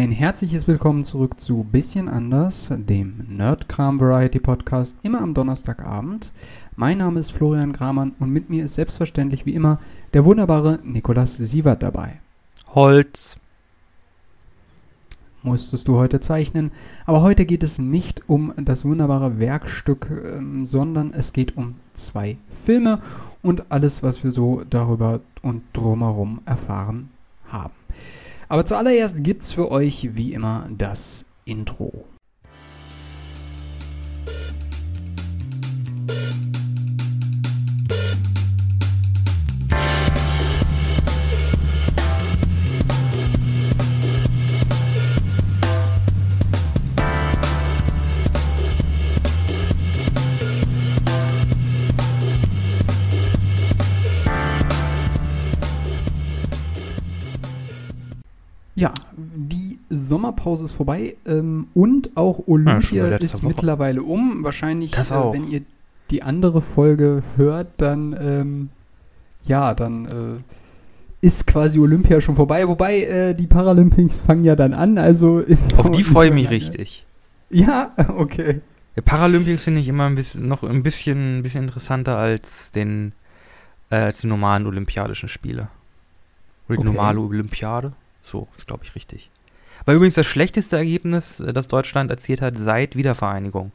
ein herzliches Willkommen zurück zu Bisschen anders, dem Nerdkram Variety Podcast, immer am Donnerstagabend. Mein Name ist Florian Gramann und mit mir ist selbstverständlich wie immer der wunderbare Nikolas Sievert dabei. Holz. Musstest du heute zeichnen, aber heute geht es nicht um das wunderbare Werkstück, ähm, sondern es geht um zwei Filme und alles, was wir so darüber und drumherum erfahren haben. Aber zuallererst gibt's für euch wie immer das Intro. Sommerpause ist vorbei ähm, und auch Olympia letzte ist Woche. mittlerweile um. Wahrscheinlich, äh, wenn ihr die andere Folge hört, dann ähm, ja, dann äh, ist quasi Olympia schon vorbei. Wobei äh, die Paralympics fangen ja dann an, also ist Auf die freue ich mich lange. richtig. Ja, okay. Der Paralympics finde ich immer ein bisschen, noch ein bisschen, ein bisschen interessanter als den, äh, als die normalen Olympiadischen Spiele. Oder die Okay. normale Olympiade. So, ist glaube ich richtig. War übrigens das schlechteste Ergebnis, äh, das Deutschland erzielt hat seit Wiedervereinigung.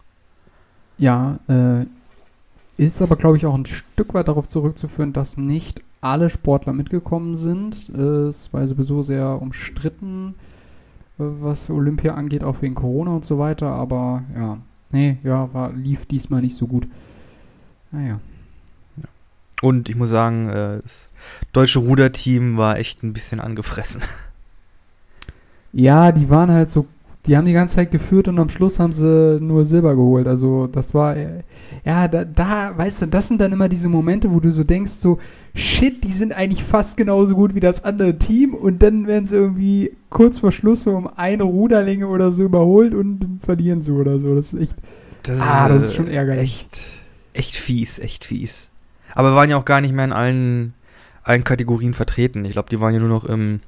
Ja, äh, ist aber, glaube ich, auch ein Stück weit darauf zurückzuführen, dass nicht alle Sportler mitgekommen sind. Äh, es war sowieso sehr umstritten, äh, was Olympia angeht, auch wegen Corona und so weiter. Aber ja, nee, ja, war, lief diesmal nicht so gut. Naja. Und ich muss sagen, das deutsche Ruderteam war echt ein bisschen angefressen. Ja, die waren halt so, die haben die ganze Zeit geführt und am Schluss haben sie nur Silber geholt. Also das war, äh, ja, da, da, weißt du, das sind dann immer diese Momente, wo du so denkst, so, shit, die sind eigentlich fast genauso gut wie das andere Team und dann werden sie irgendwie kurz vor Schluss so um eine Ruderlänge oder so überholt und verlieren sie oder so. Das ist echt, Das Ah, das ist schon ärgerlich. Echt, echt fies, echt fies. Aber waren ja auch gar nicht mehr in allen, allen Kategorien vertreten. Ich glaube, die waren ja nur noch im,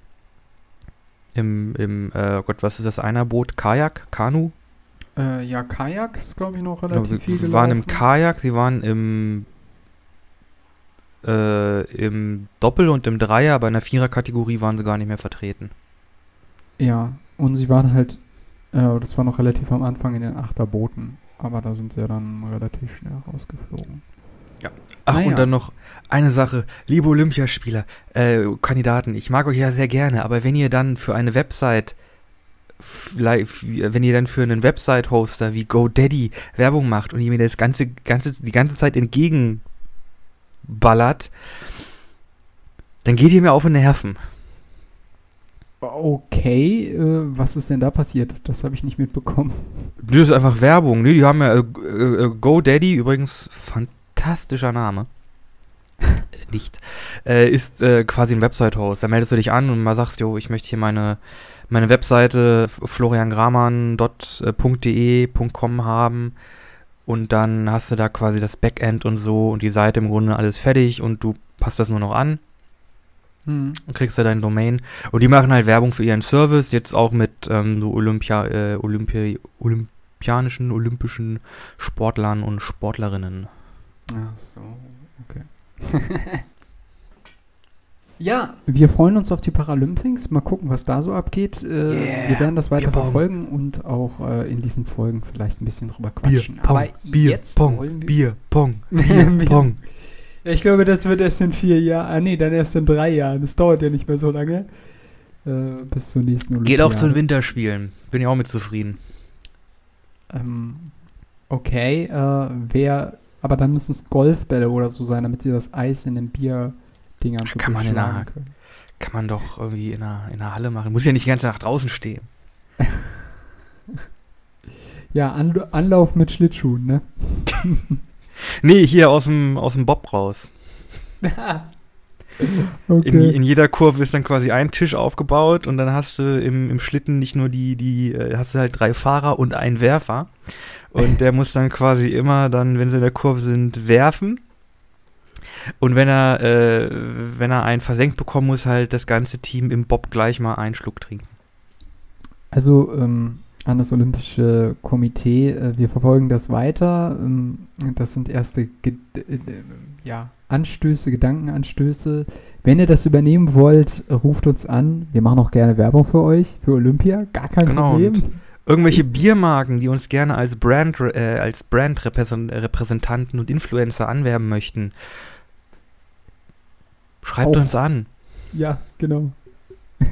im, im, äh, oh Gott, was ist das, Einerboot, Kajak, Kanu? äh, ja, Kajak ist, glaube ich, noch Ja, relativ wir, viel gelaufen. waren im Kajak, sie waren im, äh, im Doppel und im Dreier, aber in der Vierer-Kategorie waren sie gar nicht mehr vertreten. Ja, und sie waren halt, äh, das war noch relativ am Anfang in den Achterbooten, aber da sind sie ja dann relativ schnell rausgeflogen. Ach, Naja. und dann noch eine Sache. Liebe Olympiaspieler, äh, Kandidaten, ich mag euch ja sehr gerne, aber wenn ihr dann für eine Website, wenn ihr dann für einen Website-Hoster wie GoDaddy Werbung macht und ihr mir das ganze, ganze, die ganze Zeit entgegenballert, dann geht ihr mir auf den Nerven. Okay, äh, was ist denn da passiert? Das habe ich nicht mitbekommen. Das ist einfach Werbung, ne? Die haben ja äh, äh, äh, GoDaddy, übrigens fantastischer Name. Äh, Nicht. Äh, ist äh, quasi ein Website-Host. Da meldest du dich an und mal sagst, jo, ich möchte hier meine, meine Webseite floriangramann.de.com haben. Und dann hast du da quasi das Backend und so und die Seite im Grunde alles fertig und du passt das nur noch an Hm. und kriegst da dein Domain. Und die machen halt Werbung für ihren Service, jetzt auch mit ähm, so Olympia, äh, Olympia, olympianischen, olympischen Sportlern und Sportlerinnen. Ach so, okay. ja, wir freuen uns auf die Paralympics. Mal gucken, was da so abgeht. Äh, Yeah, wir werden das weiter Bierpong. verfolgen und auch äh, in diesen Folgen vielleicht ein bisschen drüber quatschen. Pong, Aber Bier, jetzt Pong, wollen wir Bier, Pong, Bier, Bier, Pong. Ich glaube, das wird erst in vier Jahren. Ah, nee, dann erst in drei Jahren. Das dauert ja nicht mehr so lange. Äh, bis zur nächsten Geht auch zu den Olympiade. Winterspielen. Bin ich auch mit zufrieden. Ähm, okay, äh, wer. Aber dann müssen es Golfbälle oder so sein, damit sie das Eis in den Bierdingern so Kann man in können. Kann man doch irgendwie in der, in der Halle machen. Muss ja nicht die ganze Nacht draußen stehen. Ja, Anl Anlauf mit Schlittschuhen, ne? Nee, hier aus dem, aus dem Bob raus. okay. In, in jeder Kurve ist dann quasi ein Tisch aufgebaut und dann hast du im, im Schlitten nicht nur die, die, äh, hast du halt drei Fahrer und einen Werfer. Und der muss dann quasi immer dann, wenn sie in der Kurve sind, werfen. Und wenn er, äh, wenn er einen versenkt bekommen muss, halt das ganze Team im Bob gleich mal einen Schluck trinken. Also ähm, an das Olympische Komitee, äh, wir verfolgen das weiter. Ähm, das sind erste Ge äh, ja, Anstöße, Gedankenanstöße. Wenn ihr das übernehmen wollt, ruft uns an. Wir machen auch gerne Werbung für euch, für Olympia. Gar kein Genau, Problem. Irgendwelche Biermarken, die uns gerne als Brand, äh, als Brandrepräsentanten und Influencer anwerben möchten. Schreibt Auch. uns an. Ja, genau.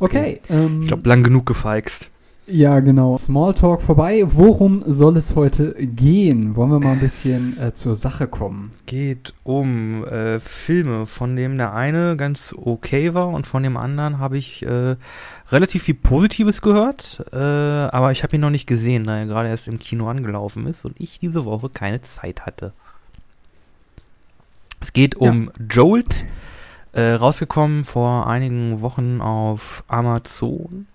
okay. ähm, Ich glaube, lang genug gefeixt. Ja, genau. Smalltalk vorbei. Worum soll es heute gehen? Wollen wir mal ein bisschen äh, zur Sache kommen? Geht um äh, Filme, von dem der eine ganz okay war und von dem anderen habe ich äh, relativ viel Positives gehört, äh, aber ich habe ihn noch nicht gesehen, da er gerade erst im Kino angelaufen ist und ich diese Woche keine Zeit hatte. Es geht um Jolt, äh, rausgekommen vor einigen Wochen auf Amazon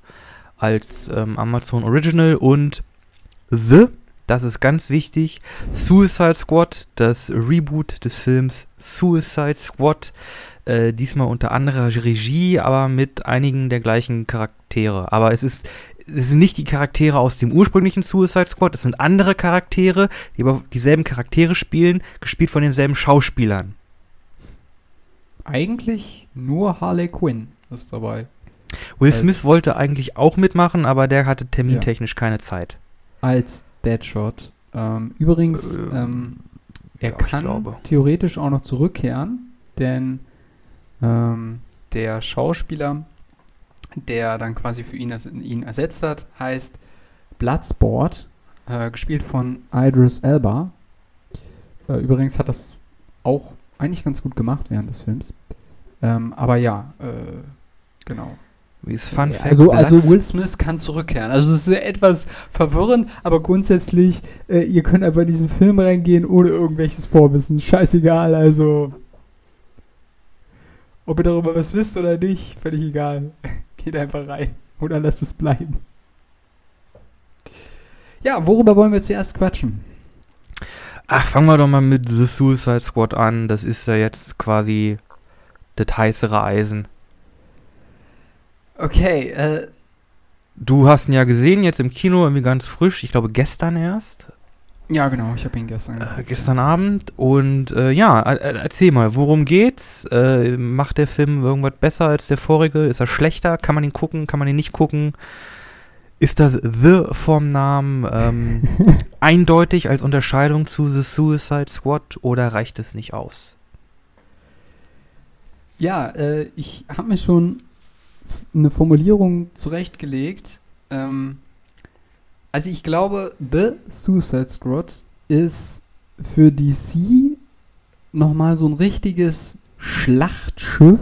als ähm, Amazon Original und The, das ist ganz wichtig, Suicide Squad, das Reboot des Films Suicide Squad, äh, diesmal unter anderer Regie, aber mit einigen der gleichen Charaktere. Aber es ist es sind nicht die Charaktere aus dem ursprünglichen Suicide Squad, es sind andere Charaktere, die aber dieselben Charaktere spielen, gespielt von denselben Schauspielern. Eigentlich nur Harley Quinn ist dabei. Will Als- Smith wollte eigentlich auch mitmachen, aber der hatte termintechnisch keine Zeit. Als Deadshot. Ähm, übrigens, Äh, ähm, er ja, kann theoretisch auch noch zurückkehren, denn ähm, der Schauspieler, der dann quasi für ihn, ihn ersetzt hat, heißt Bloodsport, äh, gespielt von Idris Elba. Äh, übrigens hat das auch eigentlich ganz gut gemacht während des Films. Ähm, aber ja, äh, genau. Wie ist Fun Fact? Also, also Will Smith kann zurückkehren. Also es ist etwas verwirrend, aber grundsätzlich, äh, ihr könnt einfach in diesen Film reingehen ohne irgendwelches Vorwissen. Scheißegal, also ob ihr darüber was wisst oder nicht, völlig egal. Geht einfach rein oder lasst es bleiben. Ja, worüber wollen wir zuerst quatschen? Ach, fangen wir doch mal mit The Suicide Squad an. Das ist ja jetzt quasi das heißere Eisen. Okay, äh, Du hast ihn ja gesehen, jetzt im Kino, irgendwie ganz frisch. Ich glaube, gestern erst. ja genau, ich habe ihn gestern Äh, gestern Abend. Und äh, ja, äh, äh, erzähl mal, worum geht's? Äh, macht der Film irgendwas besser als der vorige? Ist er schlechter? Kann man ihn gucken? Kann man ihn nicht gucken? Ist das The vom Namen ähm, eindeutig als Unterscheidung zu The Suicide Squad oder reicht es nicht aus? Ja, äh, ich habe mir schon eine Formulierung zurechtgelegt. Ähm, also ich glaube, The Suicide Squad ist für DC nochmal so ein richtiges Schlachtschiff,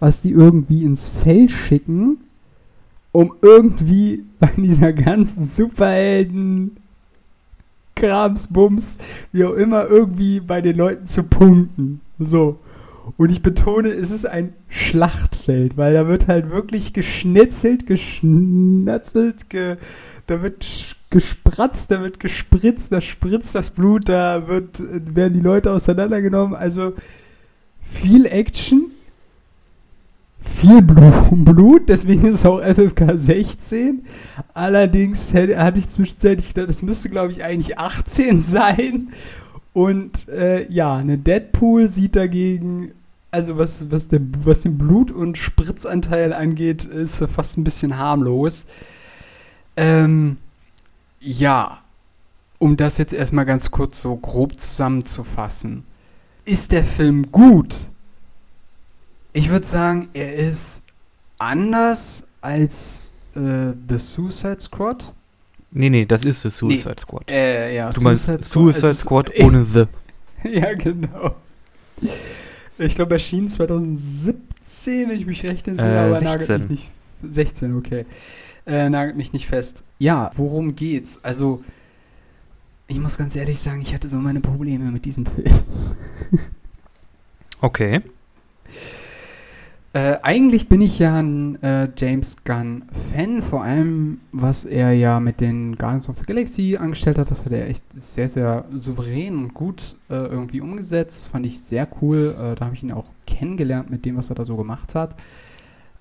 was die irgendwie ins Feld schicken, um irgendwie bei dieser ganzen Superhelden Kramsbums, wie auch immer, irgendwie bei den Leuten zu punkten. So. Und ich betone, es ist ein Schlachtfeld, weil da wird halt wirklich geschnitzelt, geschnatzelt, ge, da wird gespratzt, da wird gespritzt, da spritzt das Blut, da wird, werden die Leute auseinandergenommen. Also viel Action, viel Blu- Blut, deswegen ist es auch FFK 16. Allerdings hätte, hatte ich zwischenzeitlich gedacht, das müsste, glaube ich, eigentlich 18 sein. Und äh, ja, eine Deadpool sieht dagegen, also was, was, der, was den Blut- und Spritzanteil angeht, ist er fast ein bisschen harmlos. Ähm, ja, um das jetzt erstmal ganz kurz so grob zusammenzufassen. Ist der Film gut? Ich würde sagen, er ist anders als äh, The Suicide Squad. Nee, nee, das ist The Suicide Squad. Äh, ja, Du meinst Squad Suicide Squad ohne The. ja, genau. Ich glaube, erschien 2017, wenn ich mich recht entsinne, Äh, aber nagelt 16. mich nicht. 16, okay. Äh, nagelt mich nicht fest. Ja, worum geht's? Also, ich muss ganz ehrlich sagen, ich hatte so meine Probleme mit diesem Film. Okay. Äh, eigentlich bin ich ja ein äh, James Gunn-Fan, vor allem was er ja mit den Guardians of the Galaxy angestellt hat. Das hat er echt sehr, sehr souverän und gut äh, irgendwie umgesetzt. Das fand ich sehr cool. Äh, da habe ich ihn auch kennengelernt mit dem, was er da so gemacht hat.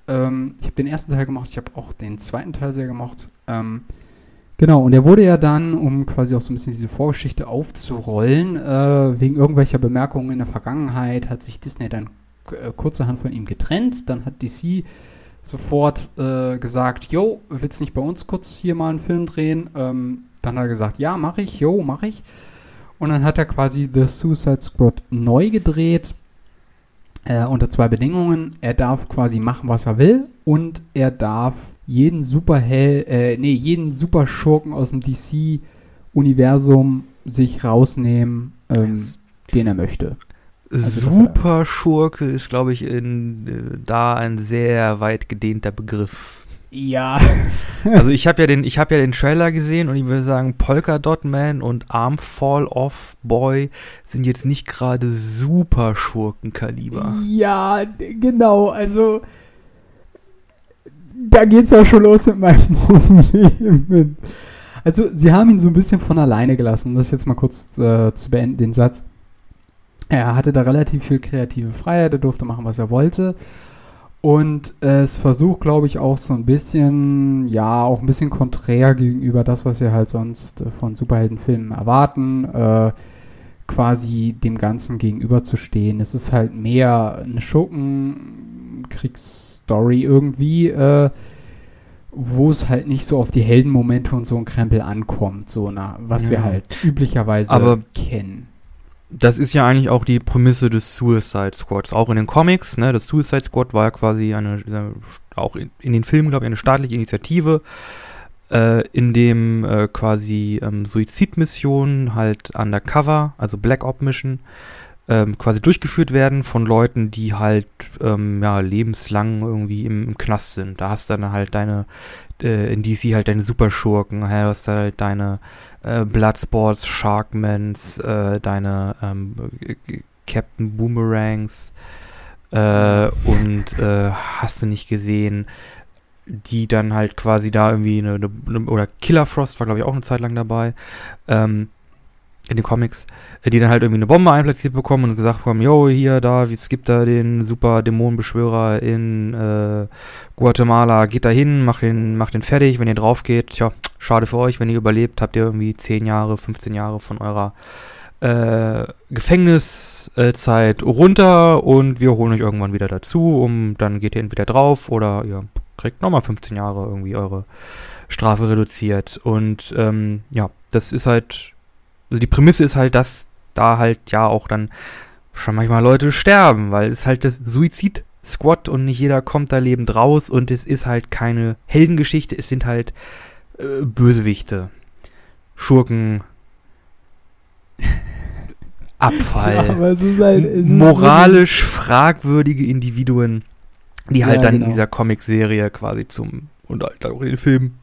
Ähm, ich habe den ersten Teil gemacht, ich habe auch den zweiten Teil sehr gemocht. Ähm, genau, und er wurde ja dann, um quasi auch so ein bisschen diese Vorgeschichte aufzurollen, äh, wegen irgendwelcher Bemerkungen in der Vergangenheit, hat sich Disney dann kurzerhand von ihm getrennt. Dann hat DC sofort äh, gesagt, yo, willst nicht bei uns kurz hier mal einen Film drehen? Ähm, dann hat er gesagt, ja, mache ich, yo, mache ich. Und dann hat er quasi The Suicide Squad neu gedreht äh, unter zwei Bedingungen. Er darf quasi machen, was er will und er darf jeden Superhell, äh, nee, jeden Superschurken aus dem DC-Universum sich rausnehmen, ähm, Yes. den er möchte. Also, Super Schurke ist, glaube ich, in, äh, da ein sehr weit gedehnter Begriff. Ja. Also ich habe ja den, ich habe ja den Trailer gesehen und ich würde sagen, Polka Dot Man und Arm Fall Off Boy sind jetzt nicht gerade super Schurkenkaliber. Ja, genau, also da geht's auch schon los mit meinen Problemen. Also, sie haben ihn so ein bisschen von alleine gelassen, um das jetzt mal kurz äh, zu beenden, den Satz. Er hatte da relativ viel kreative Freiheit, er durfte machen, was er wollte. Und es versucht, glaube ich, auch so ein bisschen, ja, auch ein bisschen konträr gegenüber das, was wir halt sonst äh, von Superheldenfilmen erwarten, äh, quasi dem Ganzen gegenüberzustehen. Es ist halt mehr eine Schurkenkriegsstory irgendwie, äh, wo es halt nicht so auf die Heldenmomente und so ein Krempel ankommt, so na, was wir Ja. halt üblicherweise Aber- kennen. Das ist ja eigentlich auch die Prämisse des Suicide Squads. Auch in den Comics, ne? Das Suicide Squad war ja quasi eine, äh, auch in, in den Filmen, glaube ich, eine staatliche Initiative, äh, in dem äh, quasi ähm, Suizidmissionen halt undercover, also Black Op Mission, ähm, quasi durchgeführt werden von Leuten, die halt ähm, ja, lebenslang irgendwie im, im Knast sind. Da hast du dann halt deine, äh, in DC halt deine Superschurken, hä, hast halt deine äh, Bloodsports, Sharkmans, äh, deine ähm, äh, Captain Boomerangs äh, und äh, hast du nicht gesehen, die dann halt quasi da irgendwie eine, eine oder Killer Frost war glaube ich auch eine Zeit lang dabei, ähm, in den Comics, äh, die dann halt irgendwie eine Bombe einplatziert bekommen und gesagt bekommen, yo, hier, da, es gibt da den super Dämonenbeschwörer in äh, Guatemala, geht da hin, macht den, macht den fertig, wenn ihr drauf geht, tja, schade für euch, wenn ihr überlebt, habt ihr irgendwie 10 Jahre, 15 Jahre von eurer äh, Gefängniszeit runter und wir holen euch irgendwann wieder dazu, um dann geht ihr entweder drauf oder ihr kriegt nochmal 15 Jahre irgendwie eure Strafe reduziert. Und ähm, ja, das ist halt, also die Prämisse ist halt, dass da halt ja auch dann schon manchmal Leute sterben, weil es halt das Suizid-Squad und nicht jeder kommt da lebend raus und es ist halt keine Heldengeschichte, es sind halt äh, Bösewichte, Schurken, Abfall, ist halt. moralisch fragwürdige Individuen, die halt Ja, dann genau. in dieser Comic-Serie quasi zum und halt auch in den Filmen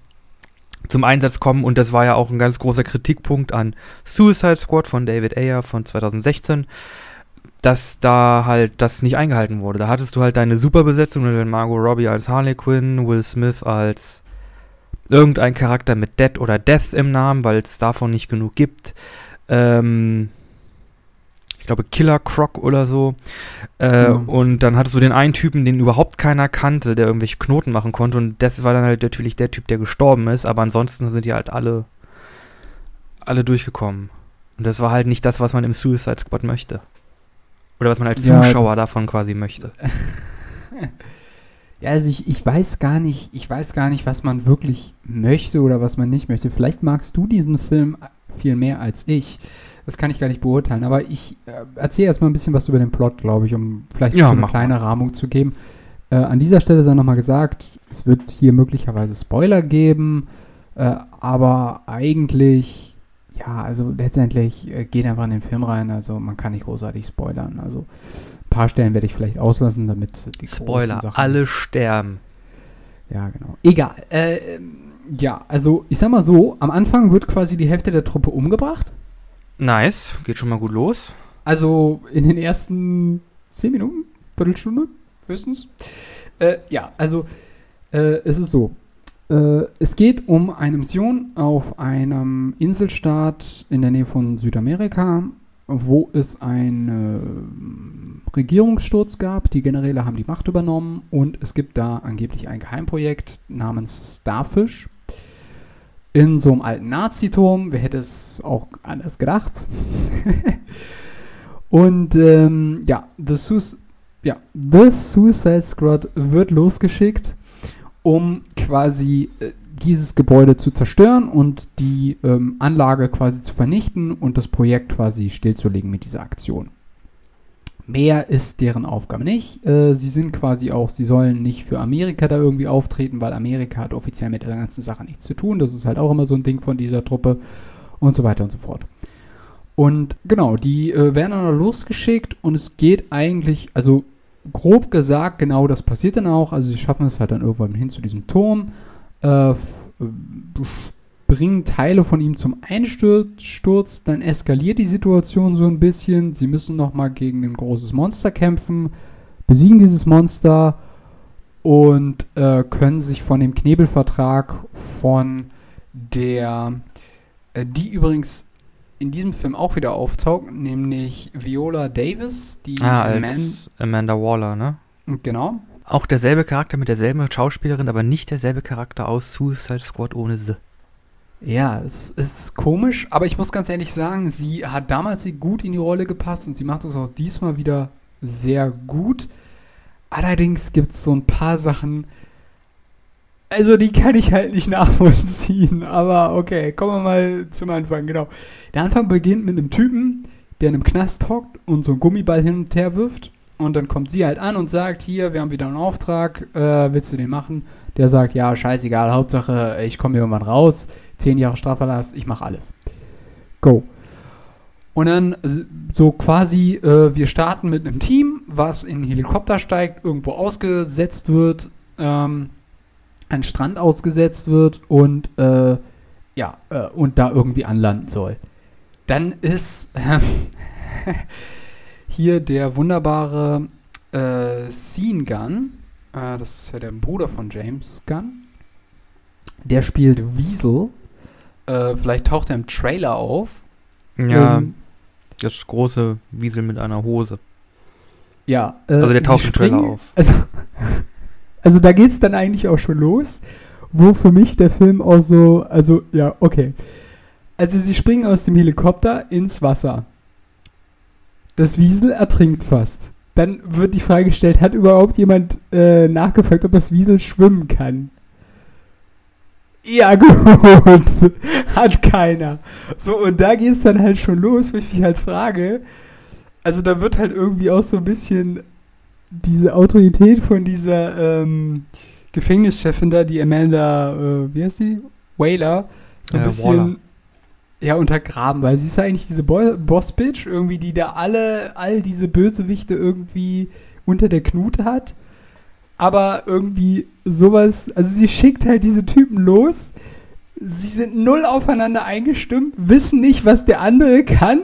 zum Einsatz kommen und das war ja auch ein ganz großer Kritikpunkt an Suicide Squad von David Ayer von 2016, dass da halt das nicht eingehalten wurde. Da hattest du halt deine Superbesetzung, mit Margot Robbie als Harley Quinn, Will Smith als irgendein Charakter mit Dead oder Death im Namen, weil es davon nicht genug gibt. Ähm, ich glaube Killer Croc oder so. Äh, Ja. Und dann hattest du den einen Typen, den überhaupt keiner kannte, der irgendwelche Knoten machen konnte. Und das war dann halt natürlich der Typ, der gestorben ist. Aber ansonsten sind die halt alle, alle durchgekommen. Und das war halt nicht das, was man im Suicide Squad möchte. Oder was man als Ja, Zuschauer davon quasi möchte. Ja, also ich, ich weiß gar nicht, ich weiß gar nicht, was man wirklich möchte oder was man nicht möchte. Vielleicht magst du diesen Film viel mehr als ich. Das kann ich gar nicht beurteilen. Aber ich äh, erzähle erstmal ein bisschen was über den Plot, glaube ich, um vielleicht Ja, so eine kleine Rahmung zu geben. Äh, an dieser Stelle sei nochmal gesagt, es wird hier möglicherweise Spoiler geben, äh, aber eigentlich, ja, also letztendlich äh, geht einfach in den Film rein. Also man kann nicht großartig spoilern. Also ein paar Stellen werde ich vielleicht auslassen, damit die Spoiler, Sachen alle sterben. ja, genau. Egal. Äh, ähm, ja, also ich sag mal so, am Anfang wird quasi die Hälfte der Truppe umgebracht. Nice, geht schon mal gut los. Also in den ersten zehn Minuten, Viertelstunde höchstens. Äh, ja, also äh, es ist so. Äh, es geht um eine Mission auf einem Inselstaat in der Nähe von Südamerika. wo es einen äh, Regierungssturz gab. Die Generäle haben die Macht übernommen und es gibt da angeblich ein Geheimprojekt namens Starfish in so einem alten Naziturm. Wer hätte es auch anders gedacht? und ähm, ja, The, ja, The Suicide Squad wird losgeschickt, um quasi äh, dieses Gebäude zu zerstören und die ähm, Anlage quasi zu vernichten und das Projekt quasi stillzulegen mit dieser Aktion. Mehr ist deren Aufgabe nicht. Äh, sie sind quasi auch, sie sollen nicht für Amerika da irgendwie auftreten, weil Amerika hat offiziell mit der ganzen Sache nichts zu tun. Das ist halt auch immer so ein Ding von dieser Truppe und so weiter und so fort. Und genau, die äh, werden dann losgeschickt und es geht eigentlich, also grob gesagt, genau das passiert dann auch. Also sie schaffen es halt dann irgendwann hin zu diesem Turm äh, bringen Teile von ihm zum Einsturz, dann eskaliert die Situation so ein bisschen. Sie müssen nochmal gegen ein großes Monster kämpfen, besiegen dieses Monster und äh, können sich von dem Knebelvertrag von der, äh, die übrigens in diesem Film auch wieder auftaucht, nämlich Viola Davis, die ah, als Amanda Waller, ne? Genau. Auch derselbe Charakter mit derselben Schauspielerin, aber nicht derselbe Charakter aus Suicide Squad ohne sie. Ja, es ist komisch, aber ich muss ganz ehrlich sagen, sie hat damals gut in die Rolle gepasst und sie macht es auch diesmal wieder sehr gut. Allerdings gibt es so ein paar Sachen, also die kann ich halt nicht nachvollziehen. Aber okay, kommen wir mal zum Anfang, genau. Der Anfang beginnt mit einem Typen, der in einem Knast hockt und so einen Gummiball hin und her wirft. Und dann kommt sie halt an und sagt, hier, wir haben wieder einen Auftrag, äh, willst du den machen? Der sagt, ja, scheißegal, Hauptsache, ich komme irgendwann raus, zehn Jahre Strafverlass, ich mache alles. Go. Und dann so quasi, äh, wir starten mit einem Team, was in einen Helikopter steigt, irgendwo ausgesetzt wird, ähm, an Strand ausgesetzt wird und äh, ja, äh, und da irgendwie anlanden soll. Dann ist hier der wunderbare äh, Scene Gun. Äh, das ist ja der Bruder von James Gunn. Der spielt Weasel. Äh, vielleicht taucht er im Trailer auf. Ja, ähm, das große Wiesel mit einer Hose. Ja, äh, also der taucht im Trailer auf. Also, also da geht's dann eigentlich auch schon los, wo für mich der Film auch so, also ja, okay. Also sie springen aus dem Helikopter ins Wasser. Das Wiesel ertrinkt fast. Dann wird die Frage gestellt, hat überhaupt jemand äh, nachgefragt, ob das Wiesel schwimmen kann? Ja, gut. Hat keiner. So, und da geht es dann halt schon los, wo ich mich halt frage. Also, da wird halt irgendwie auch so ein bisschen diese Autorität von dieser ähm, Gefängnischefin da, die Amanda, äh, wie heißt die? Whaler, so ein äh, bisschen. Waller ja, untergraben, weil sie ist ja eigentlich diese Bo Boss-Bitch, irgendwie, die da alle, all diese Bösewichte irgendwie unter der Knute hat. Aber irgendwie sowas, also sie schickt halt diese Typen los. Sie sind null aufeinander eingestimmt, wissen nicht, was der andere kann,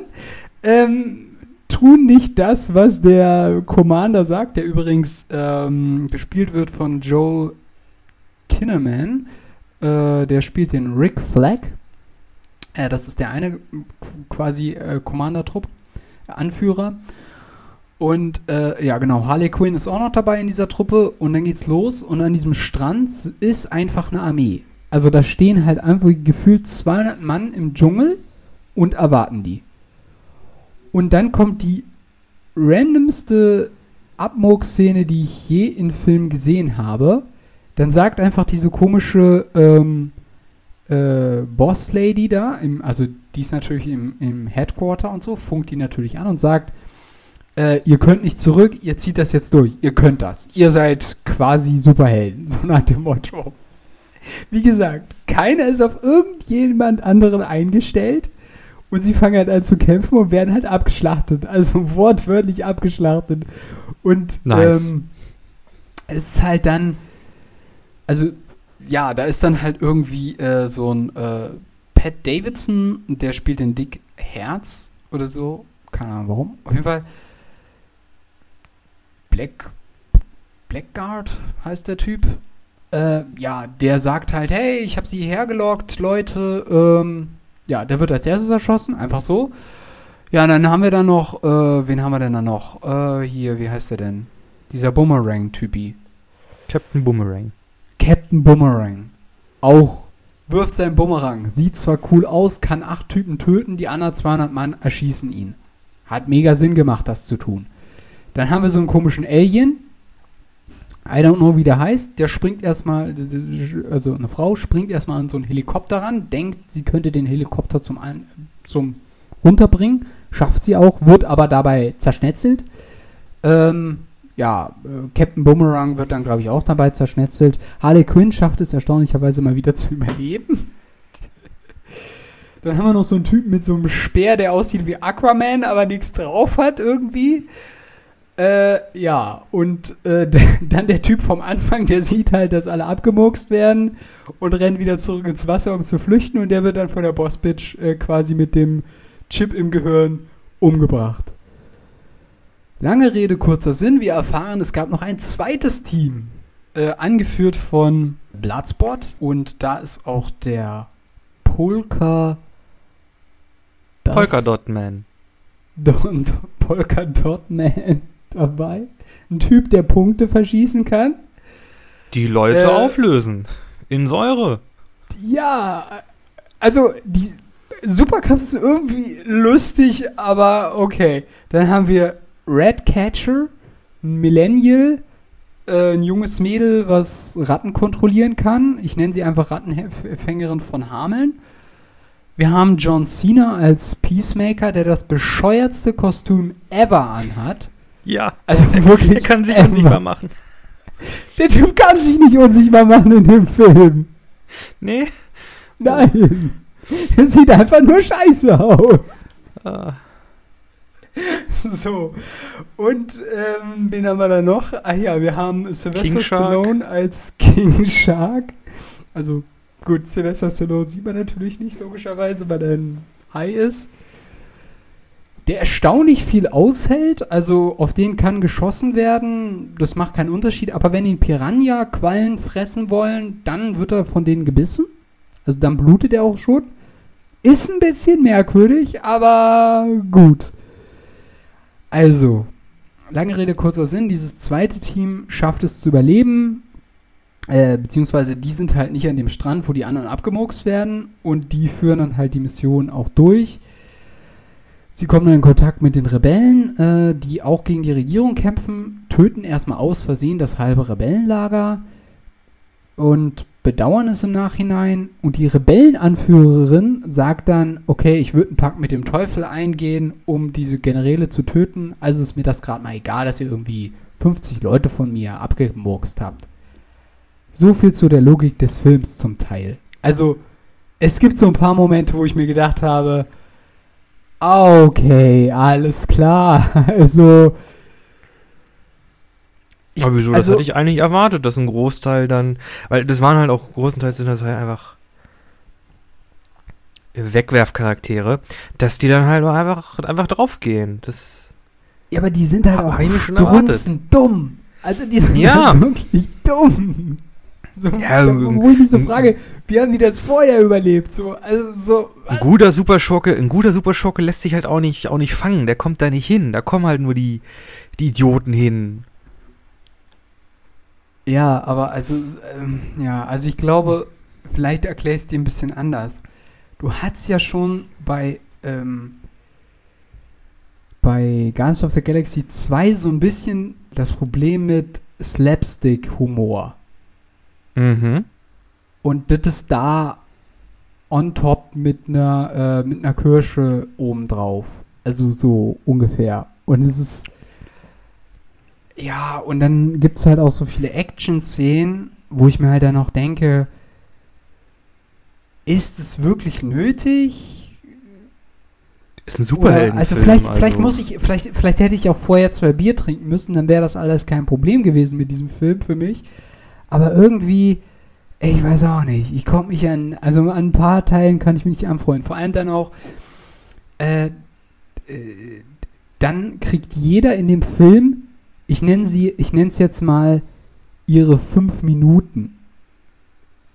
ähm, tun nicht das, was der Commander sagt, der übrigens ähm, gespielt wird von Joel Kinnaman. Äh, der spielt den Rick Flag äh, das ist der eine quasi äh, Commander-Trupp, Anführer. Und äh, ja, genau, Harley Quinn ist auch noch dabei in dieser Truppe und dann geht's los und an diesem Strand ist einfach eine Armee. Also da stehen halt einfach gefühlt 200 Mann im Dschungel und erwarten die. Und dann kommt die randomste Abmurk-Szene, die ich je in Film gesehen habe. Dann sagt einfach diese komische ähm, äh, Boss Lady da, im, also die ist natürlich im, im Headquarter und so, funkt die natürlich an und sagt, äh, ihr könnt nicht zurück, ihr zieht das jetzt durch, ihr könnt das, ihr seid quasi Superhelden, so nach dem Motto. Wie gesagt, keiner ist auf irgendjemand anderen eingestellt und sie fangen halt an zu kämpfen und werden halt abgeschlachtet, also wortwörtlich abgeschlachtet. Und nice. ähm, es ist halt dann, also ja, da ist dann halt irgendwie äh, so ein äh, Pat Davidson, der spielt den Dick Herz oder so. Keine Ahnung warum. Auf jeden Fall Black Blackguard heißt der Typ. Äh, ja, der sagt halt, hey, ich habe sie hergelockt, Leute. Ähm, ja, der wird als erstes erschossen, einfach so. Ja, dann haben wir dann noch, äh, wen haben wir denn da noch? Äh, hier, wie heißt der denn? Dieser Boomerang-Typi. Captain Boomerang. Captain Boomerang. Auch wirft seinen Bumerang. Sieht zwar cool aus, kann acht Typen töten, die anderen 200 Mann erschießen ihn. Hat mega Sinn gemacht, das zu tun. Dann haben wir so einen komischen Alien. I don't know, wie der heißt. Der springt erstmal, also eine Frau springt erstmal an so einen Helikopter ran, denkt, sie könnte den Helikopter zum, Ein zum runterbringen. Schafft sie auch, wird aber dabei zerschnetzelt. Ähm, ja, äh, Captain Boomerang wird dann, glaube ich, auch dabei zerschnetzelt. Harley Quinn schafft es erstaunlicherweise mal wieder zu überleben. Dann haben wir noch so einen Typen mit so einem Speer, der aussieht wie Aquaman, aber nichts drauf hat irgendwie. Äh, ja, und äh, dann der Typ vom Anfang, der sieht halt, dass alle abgemurkst werden und rennt wieder zurück ins Wasser, um zu flüchten. Und der wird dann von der Boss-Bitch äh, quasi mit dem Chip im Gehirn umgebracht. Lange Rede, kurzer Sinn. Wir erfahren, es gab noch ein zweites Team, äh, angeführt von Bloodsport. Und da ist auch der Polka. Polka Dot Dabei. Ein Typ, der Punkte verschießen kann. Die Leute äh, auflösen. In Säure. Ja, also die Supercups ist irgendwie lustig, aber okay. Dann haben wir Ratcatcher, ein Millennial, äh, ein junges Mädel, was Ratten kontrollieren kann. Ich nenne sie einfach Rattenfängerin von Hameln. Wir haben John Cena als Peacemaker, der das bescheuertste Kostüm ever anhat. Ja, also wirklich. Der kann sich ever. unsichtbar machen. Der Typ kann sich nicht unsichtbar machen in dem Film. Nee. Nein. Er sieht einfach nur scheiße aus. Ah. So. Und ähm, wen haben wir da noch? Ah ja, wir haben Sylvester Stallone als King Shark. Also gut, Sylvester Stallone sieht man natürlich nicht, logischerweise, weil er ein Hai ist. Der erstaunlich viel aushält, also auf den kann geschossen werden, das macht keinen Unterschied, aber wenn ihn Piranha-Quallen fressen wollen, dann wird er von denen gebissen. Also dann blutet er auch schon. Ist ein bisschen merkwürdig, aber gut. Also, lange Rede, kurzer Sinn, dieses zweite Team schafft es zu überleben, äh, beziehungsweise die sind halt nicht an dem Strand, wo die anderen abgemurkst werden und die führen dann halt die Mission auch durch. Sie kommen dann in Kontakt mit den Rebellen, äh, die auch gegen die Regierung kämpfen, töten erstmal aus Versehen das halbe Rebellenlager und bedauern es im Nachhinein und die Rebellenanführerin sagt dann, okay, ich würde einen Pakt mit dem Teufel eingehen, um diese Generäle zu töten, also ist mir das gerade mal egal, dass ihr irgendwie 50 Leute von mir abgemurkst habt. So viel zu der Logik des Films zum Teil. Also, es gibt so ein paar Momente, wo ich mir gedacht habe, okay, alles klar, also ich, Aber wieso? Also, das hatte ich eigentlich erwartet, dass ein Großteil dann, weil das waren halt auch großenteils sind das halt einfach Wegwerfcharaktere, dass die dann halt einfach, einfach draufgehen. Das ja, aber die sind halt auch strunzen dumm. Also die sind ja. halt wirklich dumm. So, ja, wo ich mich so frage, wie haben die das vorher überlebt? So, also so, ein guter Superschurke, ein guter Superschurke lässt sich halt auch nicht, auch nicht fangen. Der kommt da nicht hin. Da kommen halt nur die, die Idioten hin. Ja, aber also, ähm, ja, also ich glaube, vielleicht erkläre ich es dir ein bisschen anders. Du hattest ja schon bei, ähm, bei Guardians of the Galaxy 2 so ein bisschen das Problem mit Slapstick-Humor. Mhm. Und das ist da on top mit einer, äh, mit einer Kirsche obendrauf. Also so ungefähr. Und es ist ja, und dann gibt es halt auch so viele Action-Szenen, wo ich mir halt dann auch denke, ist es wirklich nötig? Ist ein Superhelden. Also vielleicht, also. vielleicht muss ich, vielleicht, vielleicht hätte ich auch vorher zwei Bier trinken müssen, dann wäre das alles kein Problem gewesen mit diesem Film für mich. Aber irgendwie, ich weiß auch nicht. Ich komme mich an, also an ein paar Teilen kann ich mich nicht anfreuen. Vor allem dann auch, äh, äh, dann kriegt jeder in dem Film ich nenne sie, ich nenne es jetzt mal ihre fünf Minuten.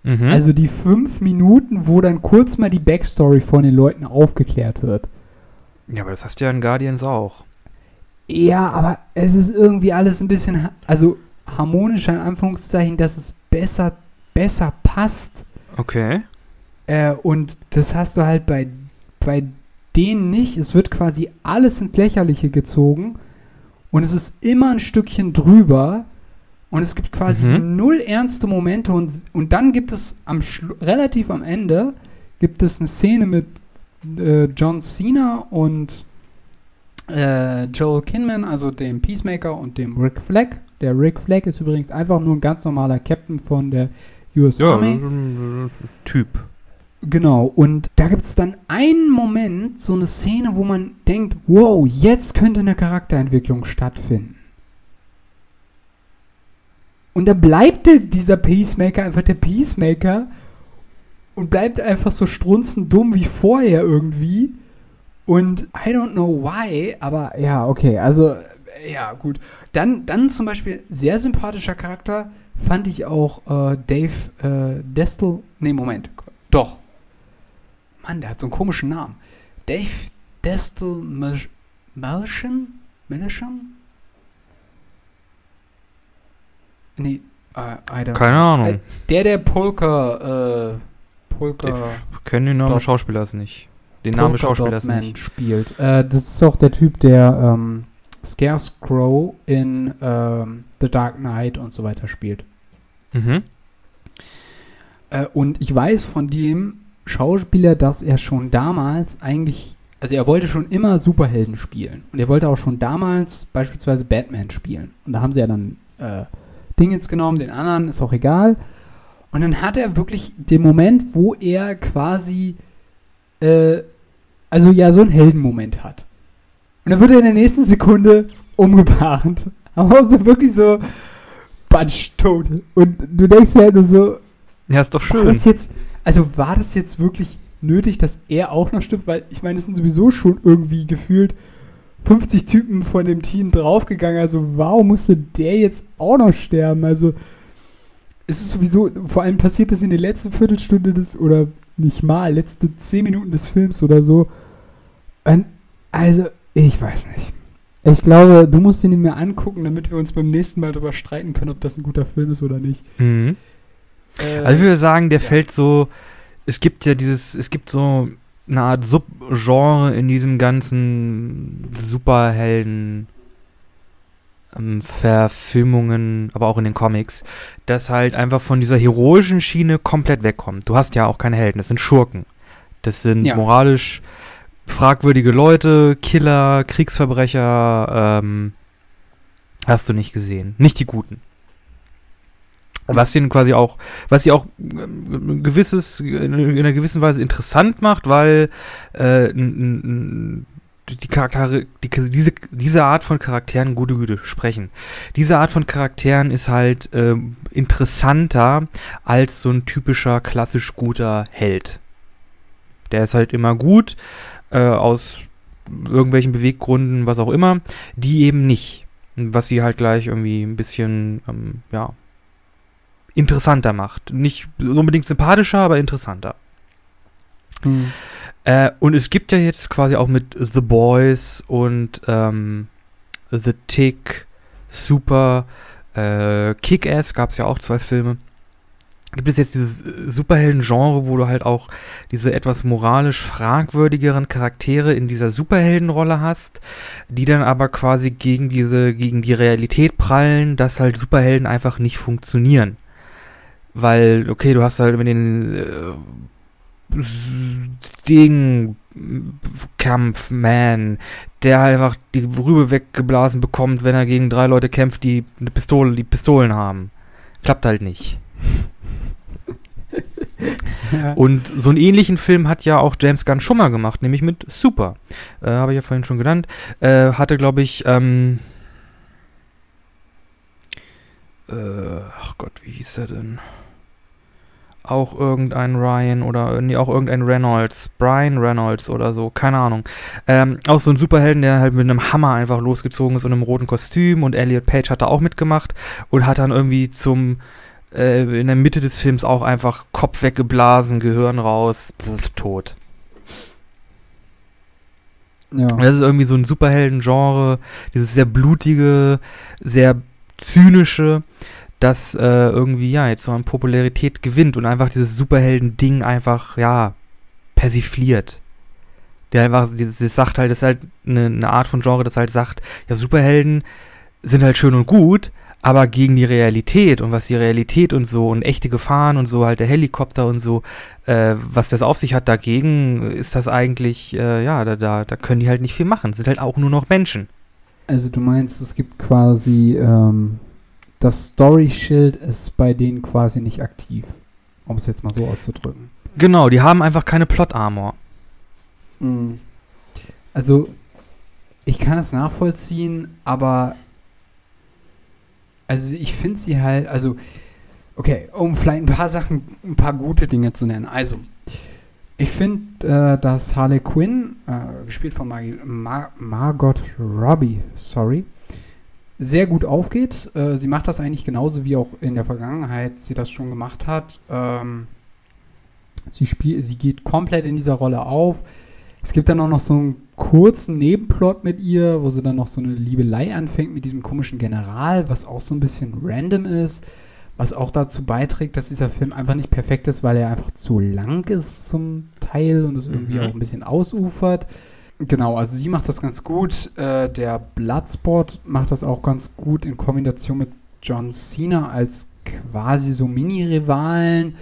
Mhm. Also die fünf Minuten, wo dann kurz mal die Backstory von den Leuten aufgeklärt wird. Ja, aber das hast du ja in Guardians auch. Ja, aber es ist irgendwie alles ein bisschen, also harmonischer in Anführungszeichen, dass es besser, besser passt. Okay. Äh, und das hast du halt bei, bei denen nicht. Es wird quasi alles ins Lächerliche gezogen und es ist immer ein Stückchen drüber und es gibt quasi Mhm. null ernste Momente und, und dann gibt es am Schlu- relativ am Ende gibt es eine Szene mit äh, John Cena und äh, Joel Kinman, also dem Peacemaker und dem Rick Flag. Der Rick Flag ist übrigens einfach nur ein ganz normaler Captain von der US Ja, Army. äh, Typ. Genau, und da gibt es dann einen Moment, so eine Szene, wo man denkt, wow, jetzt könnte eine Charakterentwicklung stattfinden. Und dann bleibt dieser Peacemaker einfach der Peacemaker und bleibt einfach so strunzend dumm wie vorher irgendwie. Und I don't know why, aber ja, okay, also ja, gut. Dann, dann zum Beispiel sehr sympathischer Charakter fand ich auch äh, Dave äh, Destel. Nee, Moment. Doch. Mann, der hat so einen komischen Namen. Dave Destel Melchen? Melchen? Nee, äh, I don't Keine Ahnung. Äh, Der, der Polka, äh, Polka. Ich kenne den Namen des Schauspielers nicht. Den Namen des Schauspielers nicht. spielt. Äh, das ist auch der Typ, der ähm, Scarecrow in ähm, The Dark Knight und so weiter spielt. Mhm. Äh, und ich weiß von dem Schauspieler, dass er schon damals eigentlich, also er wollte schon immer Superhelden spielen. Und er wollte auch schon damals beispielsweise Batman spielen. Und da haben sie ja dann äh, Dingens genommen, den anderen ist auch egal. Und dann hat er wirklich den Moment, wo er quasi, äh, also ja, so einen Heldenmoment hat. Und dann wird er in der nächsten Sekunde umgebracht. Aber so wirklich so, batsch, tot. Und du denkst dir halt nur so, Ja, ist doch war schön. das jetzt, also war das jetzt wirklich nötig, dass er auch noch stimmt? Weil ich meine, es sind sowieso schon irgendwie gefühlt 50 Typen von dem Team draufgegangen. Also warum musste der jetzt auch noch sterben? Also es ist sowieso, vor allem passiert das in der letzten Viertelstunde des, oder nicht mal, letzte 10 Minuten des Films oder so. Und also, ich weiß nicht. Ich glaube, du musst ihn mir angucken, damit wir uns beim nächsten Mal darüber streiten können, ob das ein guter Film ist oder nicht. Mhm. Äh, Also ich würde sagen, der ja. fällt so, es gibt ja dieses, es gibt so eine Art Subgenre in diesem ganzen Superhelden ähm, Verfilmungen, aber auch in den Comics, das halt einfach von dieser heroischen Schiene komplett wegkommt. Du hast ja auch keine Helden, das sind Schurken. Das sind Ja. moralisch fragwürdige Leute, Killer, Kriegsverbrecher, ähm, hast du nicht gesehen. Nicht die Guten. Was den quasi auch, was sie auch ähm, ein gewisses, in einer gewissen Weise interessant macht, weil äh, n- n- die Charaktere, die, diese, diese Art von Charakteren, gute Güte, sprechen. Diese Art von Charakteren ist halt ähm, interessanter als so ein typischer, klassisch guter Held. Der ist halt immer gut, äh, aus irgendwelchen Beweggründen, was auch immer, die eben nicht. Was sie halt gleich irgendwie ein bisschen, ähm, ja, interessanter macht. Nicht unbedingt sympathischer, aber interessanter. hm. Äh, und es gibt ja jetzt quasi auch mit The Boys und ähm, The Tick, Super, äh, Kick-Ass gab es ja auch zwei Filme. Gibt es jetzt dieses äh, Superhelden-Genre, wo du halt auch diese etwas moralisch fragwürdigeren Charaktere in dieser Superheldenrolle hast, die dann aber quasi gegen diese, gegen die Realität prallen, dass halt Superhelden einfach nicht funktionieren. Weil, okay, du hast halt mit den äh, Ding Kampfman, der halt einfach die Rübe weggeblasen bekommt, wenn er gegen drei Leute kämpft, die eine Pistole, die Pistolen haben. Klappt halt nicht. Und so einen ähnlichen Film hat ja auch James Gunn schon mal gemacht, nämlich mit Super. Äh, Habe ich ja vorhin schon genannt. Äh, hatte, glaube ich, ähm, äh, ach Gott, wie hieß er denn? Auch irgendein Ryan oder nee, auch irgendein Reynolds, Brian Reynolds oder so, keine Ahnung. Ähm, auch so ein Superhelden, der halt mit einem Hammer einfach losgezogen ist und einem roten Kostüm und Elliot Page hat da auch mitgemacht und hat dann irgendwie zum äh, in der Mitte des Films auch einfach Kopf weggeblasen, Gehirn raus, pf, tot. Ja. Das ist irgendwie so ein Superhelden-Genre, dieses sehr blutige, sehr zynische, das äh, irgendwie ja jetzt so an Popularität gewinnt und einfach dieses Superhelden-Ding einfach ja persifliert. Der einfach, das, das sagt halt, das ist halt eine, eine Art von Genre, das halt sagt, ja Superhelden sind halt schön und gut, aber gegen die Realität und was die Realität und so und echte Gefahren und so halt der Helikopter und so, äh, was das auf sich hat dagegen, ist das eigentlich, äh, ja, da, da, da können die halt nicht viel machen. Sind halt auch nur noch Menschen. Also du meinst, es gibt quasi ähm, das Story-Schild ist bei denen quasi nicht aktiv, um es jetzt mal so auszudrücken. Genau, die haben einfach keine Plot-Armor. Also ich kann es nachvollziehen, aber also ich finde sie halt, also okay, um vielleicht ein paar Sachen, ein paar gute Dinge zu nennen. Also ich finde, äh, dass Harley Quinn, äh, gespielt von Mar Mar Margot Robbie, sorry, sehr gut aufgeht. Äh, sie macht das eigentlich genauso wie auch in der Vergangenheit sie das schon gemacht hat. Ähm, sie, spielt, sie geht komplett in dieser Rolle auf. Es gibt dann auch noch so einen kurzen Nebenplot mit ihr, wo sie dann noch so eine Liebelei anfängt mit diesem komischen General, was auch so ein bisschen random ist, was auch dazu beiträgt, dass dieser Film einfach nicht perfekt ist, weil er einfach zu lang ist zum Teil und es irgendwie Mhm. auch ein bisschen ausufert. Genau, also sie macht das ganz gut. Äh, der Bloodsport macht das auch ganz gut in Kombination mit John Cena als quasi so Mini-Rivalen,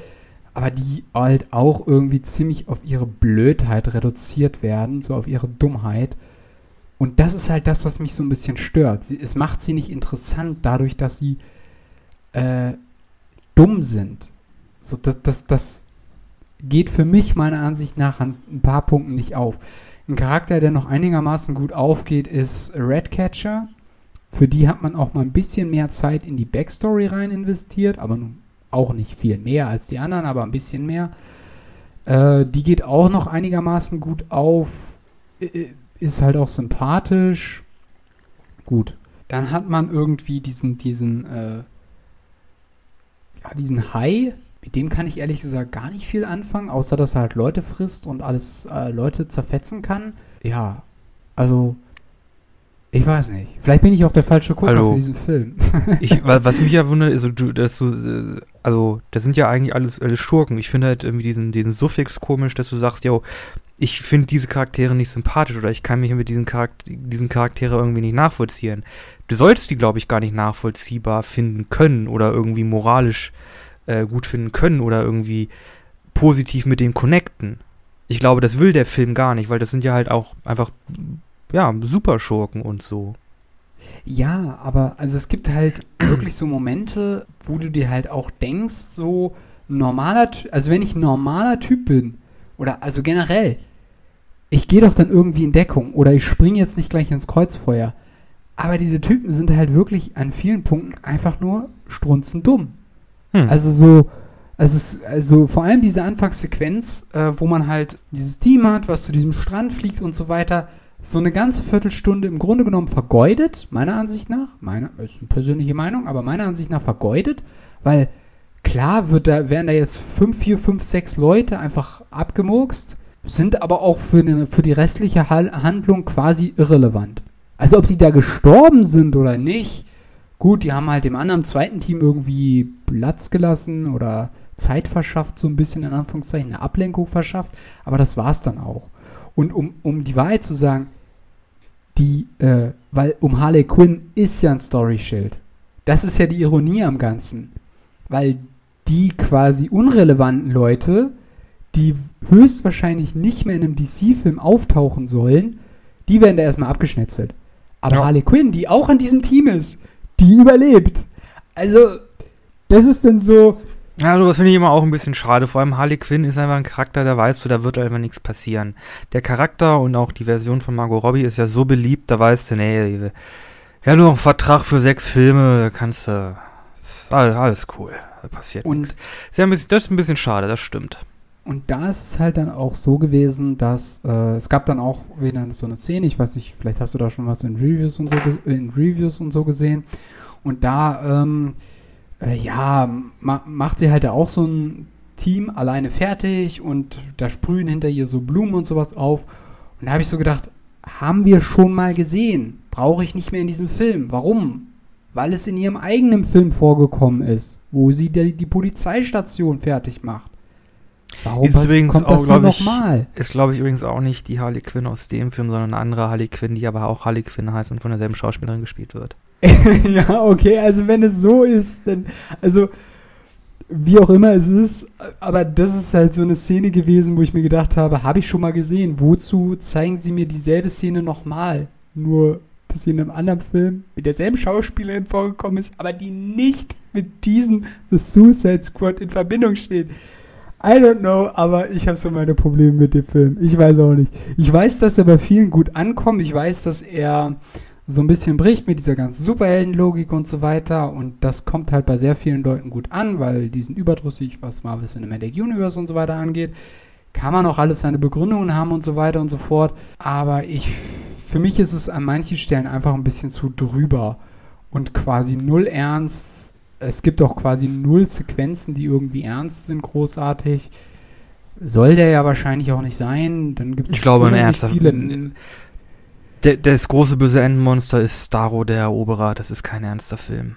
aber die halt auch irgendwie ziemlich auf ihre Blödheit reduziert werden, so auf ihre Dummheit. Und das ist halt das, was mich so ein bisschen stört. Sie, es macht sie nicht interessant dadurch, dass sie äh, dumm sind. So, das, das, das geht für mich meiner Ansicht nach an ein paar Punkten nicht auf. Ein Charakter, der noch einigermaßen gut aufgeht, ist Redcatcher. Für die hat man auch mal ein bisschen mehr Zeit in die Backstory rein investiert, aber nun auch nicht viel mehr als die anderen, aber ein bisschen mehr. Äh, die geht auch noch einigermaßen gut auf, ist halt auch sympathisch. Gut. Dann hat man irgendwie diesen, diesen, äh, ja, diesen Hai, mit dem kann ich ehrlich gesagt gar nicht viel anfangen, außer dass er halt Leute frisst und alles äh, Leute zerfetzen kann. Ja, also ich weiß nicht. Vielleicht bin ich auch der falsche Gucker Hallo. für diesen Film. Ich, wa- was mich ja wundert, ist, so, du, dass du, äh, also, das sind ja eigentlich alles, alles Schurken. Ich finde halt irgendwie diesen, diesen Suffix komisch, dass du sagst, yo, ich finde diese Charaktere nicht sympathisch oder ich kann mich mit diesen, Charakter diesen Charaktere irgendwie nicht nachvollziehen. Du sollst die, glaube ich, gar nicht nachvollziehbar finden können oder irgendwie moralisch äh, gut finden können oder irgendwie positiv mit dem connecten. Ich glaube, das will der Film gar nicht, weil das sind ja halt auch einfach, ja, Superschurken und so. Ja, aber also es gibt halt wirklich so Momente, wo du dir halt auch denkst, so normaler, also wenn ich ein normaler Typ bin oder also generell, ich gehe doch dann irgendwie in Deckung oder ich springe jetzt nicht gleich ins Kreuzfeuer. Aber diese Typen sind halt wirklich an vielen Punkten einfach nur strunzendumm. Hm. Also so, also, es, also vor allem diese Anfangssequenz, äh, wo man halt dieses Team hat, was zu diesem Strand fliegt und so weiter, so eine ganze Viertelstunde im Grunde genommen vergeudet, meiner Ansicht nach, meine, ist eine persönliche Meinung, aber meiner Ansicht nach vergeudet, weil klar wird da, werden da jetzt fünf, vier, fünf, sechs Leute einfach abgemurkst, sind aber auch für, eine, für die restliche Handlung quasi irrelevant. Also ob die da gestorben sind oder nicht, gut, die haben halt dem anderen zweiten Team irgendwie Platz gelassen oder Zeit verschafft, so ein bisschen in Anführungszeichen, eine Ablenkung verschafft, aber das war's dann auch. Und um, um die Wahrheit zu sagen, die, äh, weil um Harley Quinn ist ja ein Story-Schild. Das ist ja die Ironie am Ganzen. Weil die quasi unrelevanten Leute, die höchstwahrscheinlich nicht mehr in einem DC-Film auftauchen sollen, die werden da erstmal abgeschnetzelt. Aber Ja. Harley Quinn, die auch in diesem Team ist, die überlebt. Also, das ist dann so, Ja, sowas finde ich immer auch ein bisschen schade. Vor allem Harley Quinn ist einfach ein Charakter, da weißt du, da wird einfach nichts passieren. Der Charakter und auch die Version von Margot Robbie ist ja so beliebt, da weißt du, nee, ja, nur noch ein Vertrag für sechs Filme, da kannst du, ist all- alles cool, da passiert Und- nichts. Ist ja ein bisschen, das ist ein bisschen schade, das stimmt. Und da ist es halt dann auch so gewesen, dass äh, es gab dann auch wieder so eine Szene, ich weiß nicht, vielleicht hast du da schon was in Reviews und so, in Reviews und so gesehen. Und da, ähm, äh, ja, ma macht sie halt auch so ein Team alleine fertig und da sprühen hinter ihr so Blumen und sowas auf. Und da habe ich so gedacht, haben wir schon mal gesehen. Brauche ich nicht mehr in diesem Film. Warum? Weil es in ihrem eigenen Film vorgekommen ist, wo sie die, die Polizeistation fertig macht. Warum Ist übrigens kommt auch, das nochmal? Ist, glaube ich, übrigens auch nicht die Harley Quinn aus dem Film, sondern eine andere Harley Quinn, die aber auch Harley Quinn heißt und von derselben Schauspielerin gespielt wird. ja, okay, also wenn es so ist, dann, also wie auch immer es ist, aber das ist halt so eine Szene gewesen, wo ich mir gedacht habe, habe ich schon mal gesehen. Wozu zeigen sie mir dieselbe Szene nochmal? Nur, dass sie in einem anderen Film mit derselben Schauspielerin vorgekommen ist, aber die nicht mit diesem The Suicide Squad in Verbindung steht. I don't know, aber ich habe so meine Probleme mit dem Film. Ich weiß auch nicht. Ich weiß, dass er bei vielen gut ankommt. Ich weiß, dass er so ein bisschen bricht mit dieser ganzen Superheldenlogik und so weiter. Und das kommt halt bei sehr vielen Leuten gut an, weil die sind überdrüssig, was Marvel Cinematic Universe und so weiter angeht. Kann man auch alles seine Begründungen haben und so weiter und so fort. Aber ich, für mich ist es an manchen Stellen einfach ein bisschen zu drüber und quasi null ernst. Es gibt auch quasi null Sequenzen, die irgendwie ernst sind, großartig. Soll der ja wahrscheinlich auch nicht sein. Dann gibt es viele Der, das große böse Endmonster ist Starro der Eroberer, das ist kein ernster Film.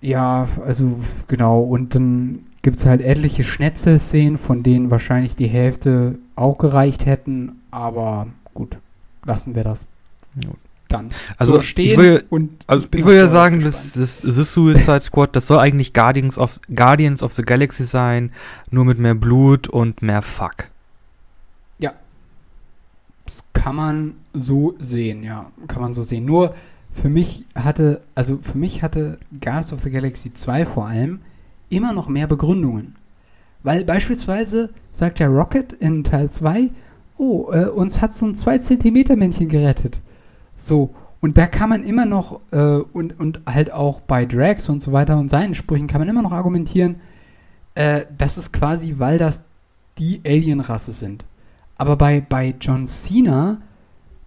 Ja, also genau. Und dann gibt es halt etliche Schnetzelszenen, von denen wahrscheinlich die Hälfte auch gereicht hätten. Aber gut, lassen wir das Ja. dann Also so stehen. ich will, und also ich würde ja sagen, gespannt. das, das The Suicide Squad, das soll eigentlich Guardians of, Guardians of the Galaxy sein, nur mit mehr Blut und mehr Fuck. Kann man so sehen, ja. Kann man so sehen. Nur für mich hatte, also für mich hatte Guardians of the Galaxy 2 vor allem immer noch mehr Begründungen. Weil beispielsweise sagt der Rocket in Teil 2, oh, äh, uns hat so ein 2 Zentimeter Männchen gerettet. So, und da kann man immer noch, äh, und, und halt auch bei Drax und so weiter und seinen Sprüchen kann man immer noch argumentieren, äh, das ist quasi, weil das die Alienrasse sind. Aber bei, bei John Cena,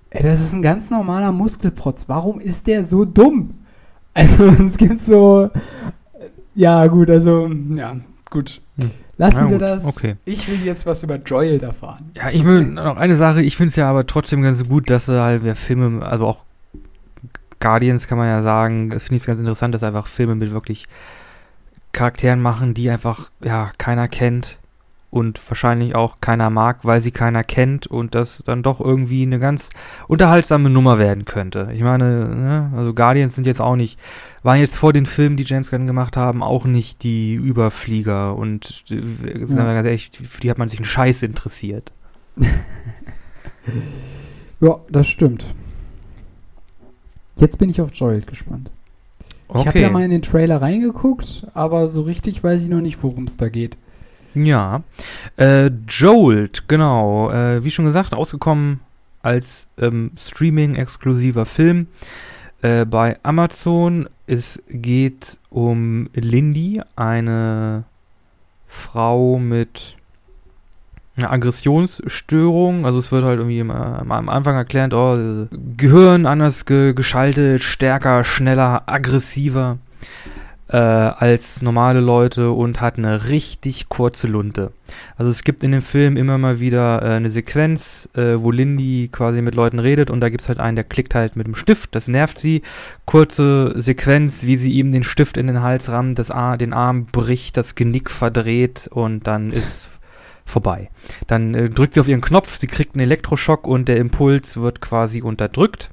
ey, das ist ein ganz normaler Muskelprotz. Warum ist der so dumm? Also, es gibt so. Ja, gut, also, ja, gut. Hm. Lassen Na wir das. okay. Ich will jetzt was über Joel erfahren. Ja, ich will noch eine Sache, ich finde es ja aber trotzdem ganz gut, dass er halt ja, Filme, also auch Guardians kann man ja sagen, das finde ich ganz interessant, dass einfach Filme mit wirklich Charakteren machen, die einfach, ja, keiner kennt und wahrscheinlich auch keiner mag, weil sie keiner kennt und das dann doch irgendwie eine ganz unterhaltsame Nummer werden könnte. Ich meine, ne, also Guardians sind jetzt auch nicht, waren jetzt vor den Filmen, die James Gunn gemacht haben, auch nicht die Überflieger und äh, sind wir ganz ehrlich, für die hat man sich einen Scheiß interessiert. Ja, das stimmt. Jetzt bin ich auf Joel gespannt. Ich habe ja mal in den Trailer reingeguckt, aber so richtig weiß ich noch nicht, worum es da geht. Ja. Äh, Jolt, genau. Äh, wie schon gesagt, ausgekommen als ähm, Streaming-exklusiver Film äh, bei Amazon. Es geht um Lindy, eine Frau mit einer Aggressionsstörung. Also es wird halt irgendwie am, am Anfang erklärt, oh, Gehirn anders ge geschaltet, stärker, schneller, aggressiver äh, als normale Leute und hat eine richtig kurze Lunte. Also es gibt in dem Film immer mal wieder äh, eine Sequenz, äh, wo Lindy quasi mit Leuten redet und da gibt es halt einen, der klickt halt mit dem Stift, das nervt sie. Kurze Sequenz, wie sie ihm den Stift in den Hals rammt, das Ar den Arm bricht, das Genick verdreht und dann ist vorbei. Dann äh, drückt sie auf ihren Knopf, sie kriegt einen Elektroschock und der Impuls wird quasi unterdrückt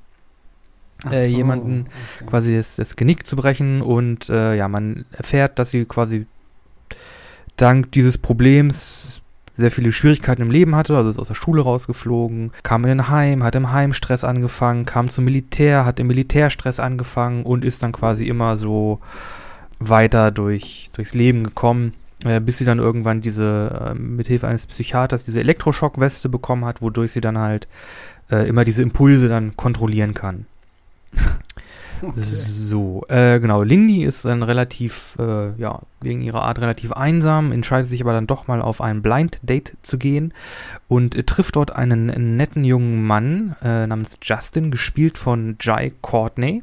äh, so, jemanden okay. quasi das, das Genick zu brechen und äh, ja, man erfährt, dass sie quasi dank dieses Problems sehr viele Schwierigkeiten im Leben hatte, also ist aus der Schule rausgeflogen, kam in ein Heim, hat im Heim Stress angefangen, kam zum Militär, hat im Militärstress angefangen und ist dann quasi immer so weiter durch, durchs Leben gekommen, äh, bis sie dann irgendwann diese, äh, mit Hilfe eines Psychiaters, diese Elektroschockweste bekommen hat, wodurch sie dann halt äh, immer diese Impulse dann kontrollieren kann. So, äh, genau. Lindy ist dann relativ, äh, ja, wegen ihrer Art relativ einsam, entscheidet sich aber dann doch mal auf ein Blind Date zu gehen und äh, trifft dort einen netten jungen Mann äh, namens Justin, gespielt von Jai Courtney.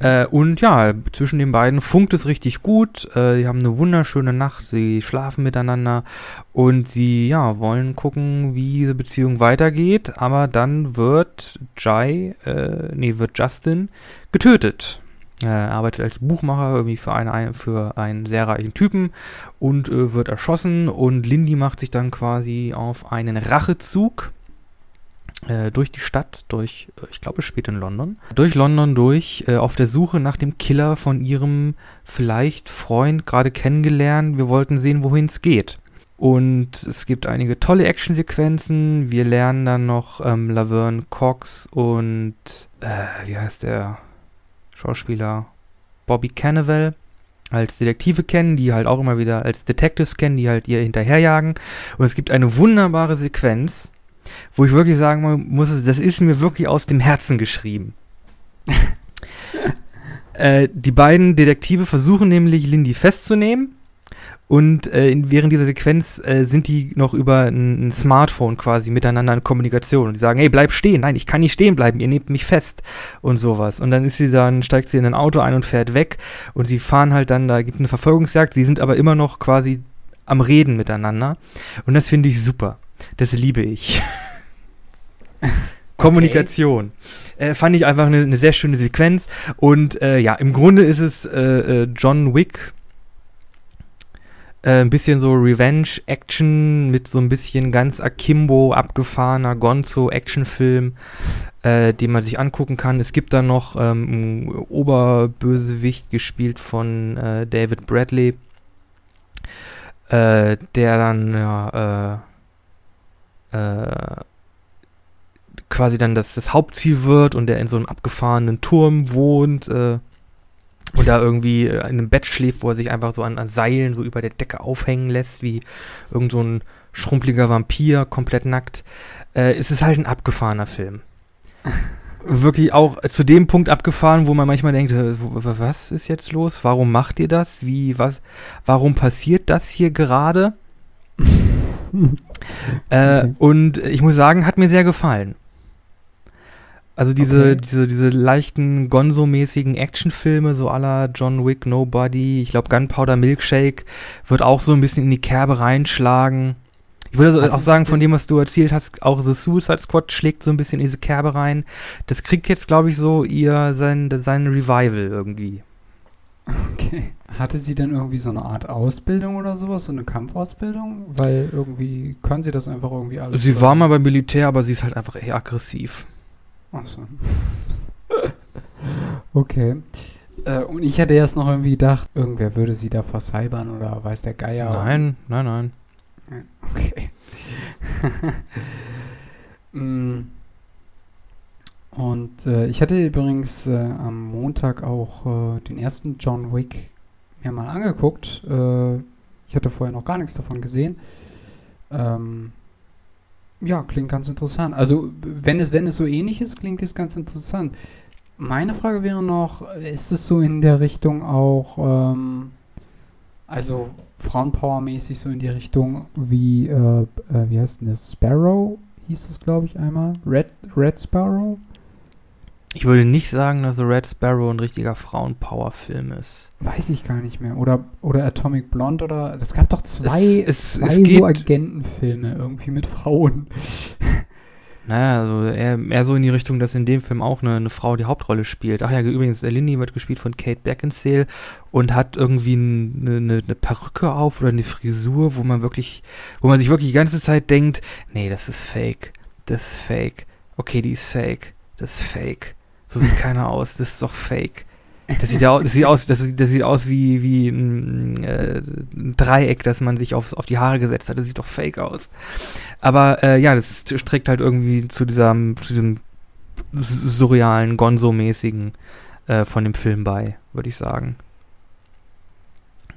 Äh, und ja, zwischen den beiden funkt es richtig gut. Äh, sie haben eine wunderschöne Nacht, sie schlafen miteinander und sie ja, wollen gucken, wie diese Beziehung weitergeht. Aber dann wird Jai, äh, nee, wird Justin getötet. Er arbeitet als Buchmacher irgendwie für, eine, für einen sehr reichen Typen und äh, wird erschossen. Und Lindy macht sich dann quasi auf einen Rachezug äh, durch die Stadt, durch, äh, ich glaube, spielt in London, durch London durch, äh, auf der Suche nach dem Killer von ihrem vielleicht Freund gerade kennengelernt. Wir wollten sehen, wohin es geht. Und es gibt einige tolle Actionsequenzen. Wir lernen dann noch ähm, Laverne Cox und, äh, wie heißt der Schauspieler? Bobby Cannavale als Detektive kennen, die halt auch immer wieder als Detectives kennen, die halt ihr hinterherjagen. Und es gibt eine wunderbare Sequenz, wo ich wirklich sagen muss, das ist mir wirklich aus dem Herzen geschrieben. äh, die beiden Detektive versuchen nämlich Lindy festzunehmen und äh, während dieser Sequenz äh, sind die noch über ein, ein, Smartphone quasi miteinander in Kommunikation und die sagen, hey, bleib stehen, nein, ich kann nicht stehen bleiben, ihr nehmt mich fest und sowas. Und dann ist sie dann, steigt sie in ein Auto ein und fährt weg und sie fahren halt dann, da gibt es eine Verfolgungsjagd, sie sind aber immer noch quasi am Reden miteinander und das finde ich super. Das liebe ich. Kommunikation. Okay. Äh, fand ich einfach eine, eine, sehr schöne Sequenz. Und äh, ja, im Grunde ist es äh, äh John Wick. Äh, ein bisschen so Revenge-Action mit so ein bisschen ganz Akimbo abgefahrener Gonzo-Actionfilm, äh, den man sich angucken kann. Es gibt dann noch ähm, Oberbösewicht gespielt von David Bradley, der dann ja äh, quasi dann das, das Hauptziel wird und der in so einem abgefahrenen Turm wohnt äh, und da irgendwie in einem Bett schläft, wo er sich einfach so an, an Seilen so über der Decke aufhängen lässt, wie irgend so ein schrumpeliger Vampir, komplett nackt. Äh, es ist halt ein abgefahrener Film. Wirklich auch zu dem Punkt abgefahren, wo man manchmal denkt, äh, was ist jetzt los? Warum macht ihr das? Wie, was, warum passiert das hier gerade? Äh, und ich muss sagen, hat mir sehr gefallen. Also diese, okay. diese, diese leichten Gonzo-mäßigen Actionfilme, so aller John Wick, Nobody, ich glaube Gunpowder Milkshake, wird auch so ein bisschen in die Kerbe reinschlagen. Ich würde also auch sagen, von dem, was du erzählt hast, auch The Suicide Squad schlägt so ein bisschen in diese Kerbe rein. Das kriegt jetzt, glaube ich, so ihr sein, sein Revival irgendwie. Okay. Hatte sie dann irgendwie so eine Art Ausbildung oder sowas, so eine Kampfausbildung? Weil irgendwie können sie das einfach irgendwie alles. Sie war mal beim Militär, aber sie ist halt einfach eher aggressiv. Ach so. okay. Äh, und ich hätte erst noch irgendwie gedacht, irgendwer würde sie da vercybern oder weiß der Geier. Nein, nein, nein. Okay. mm. Und äh, ich hatte übrigens äh, am Montag auch äh, den ersten John Wick mir mal angeguckt. Äh, ich hatte vorher noch gar nichts davon gesehen. Ähm, ja, klingt ganz interessant. Also, wenn es, wenn es so ähnlich ist, klingt es ganz interessant. Meine Frage wäre noch, ist es so in der Richtung auch, ähm, also Frauenpower-mäßig so in die Richtung wie, äh, äh, wie heißt denn das? Sparrow hieß es, glaube ich, einmal. Red, Red Sparrow? Ich würde nicht sagen, dass The Red Sparrow ein richtiger Frauenpower-Film ist. Weiß ich gar nicht mehr. Oder, oder Atomic Blonde oder. Es gab doch zwei, es, es, zwei es so Agentenfilme irgendwie mit Frauen. Naja, also eher, eher so in die Richtung, dass in dem Film auch eine, eine Frau die Hauptrolle spielt. Ach ja, übrigens, Lindy wird gespielt von Kate Beckinsale und hat irgendwie eine, eine, eine Perücke auf oder eine Frisur, wo man wirklich, wo man sich wirklich die ganze Zeit denkt, nee, das ist fake. Das ist fake. Okay, die ist fake. Das ist fake. So sieht keiner aus. Das ist doch fake. Das sieht, ja, das sieht aus, das, das sieht aus wie, wie ein, äh, ein, Dreieck, das man sich aufs, auf die Haare gesetzt hat. Das sieht doch fake aus. Aber äh, ja, das trägt halt irgendwie zu diesem, zu diesem surrealen, Gonzo-mäßigen äh, von dem Film bei, würde ich sagen.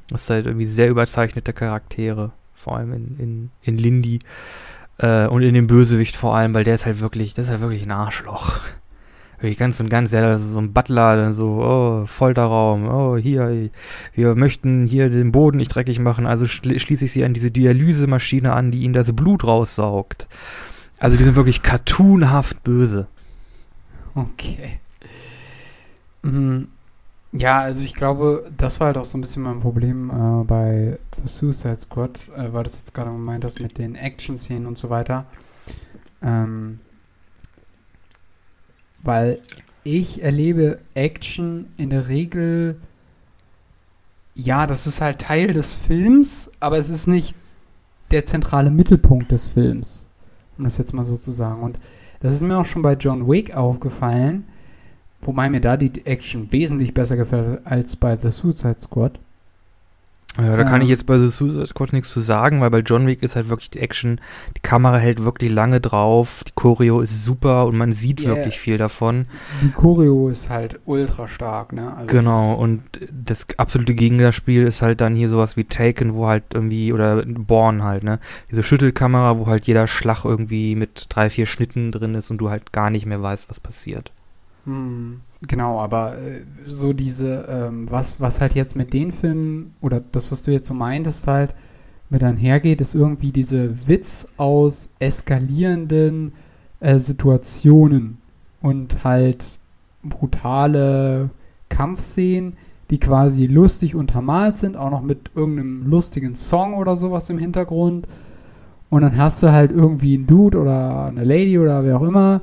Das sind halt irgendwie sehr überzeichnete Charaktere, vor allem in, in, in Lindy äh, und in dem Bösewicht vor allem, weil der ist halt wirklich, das ist halt wirklich ein Arschloch wirklich ganz und ganz, ja, so ein Butler, dann so, oh, Folterraum, oh, hier, wir möchten hier den Boden nicht dreckig machen, also schließe ich sie an diese Dialysemaschine an, die ihnen das Blut raussaugt. Also die sind wirklich cartoonhaft böse. Okay. Mhm. Ja, also ich glaube, das war halt auch so ein bisschen mein Problem äh, bei The Suicide Squad, äh, weil das jetzt gerade gemeint hast mit den Action-Szenen und so weiter. Ähm, weil ich erlebe Action in der Regel, ja, das ist halt Teil des Films, aber es ist nicht der zentrale Mittelpunkt des Films, um das jetzt mal so zu sagen. Und das ist mir auch schon bei John Wick aufgefallen, wobei mir da die Action wesentlich besser gefällt als bei The Suicide Squad. Ja, da Ja. kann ich jetzt bei The Suicide Squad nichts zu sagen, weil bei John Wick ist halt wirklich die Action, die Kamera hält wirklich lange drauf, die Choreo ist super und man sieht Yeah. wirklich viel davon. Die Choreo ist halt ultra stark, ne? Also genau, das- und das absolute Gegenspiel ist halt dann hier sowas wie Taken, wo halt irgendwie, oder Born halt, ne? Diese Schüttelkamera, wo halt jeder Schlag irgendwie mit drei, vier Schnitten drin ist und du halt gar nicht mehr weißt, was passiert. Hm, Genau, aber äh, so diese, ähm, was, was halt jetzt mit den Filmen, oder das, was du jetzt so meintest, halt mit einhergeht, ist irgendwie diese Witz aus eskalierenden äh, Situationen und halt brutale Kampfszenen, die quasi lustig untermalt sind, auch noch mit irgendeinem lustigen Song oder sowas im Hintergrund. Und dann hast du halt irgendwie einen Dude oder eine Lady oder wer auch immer,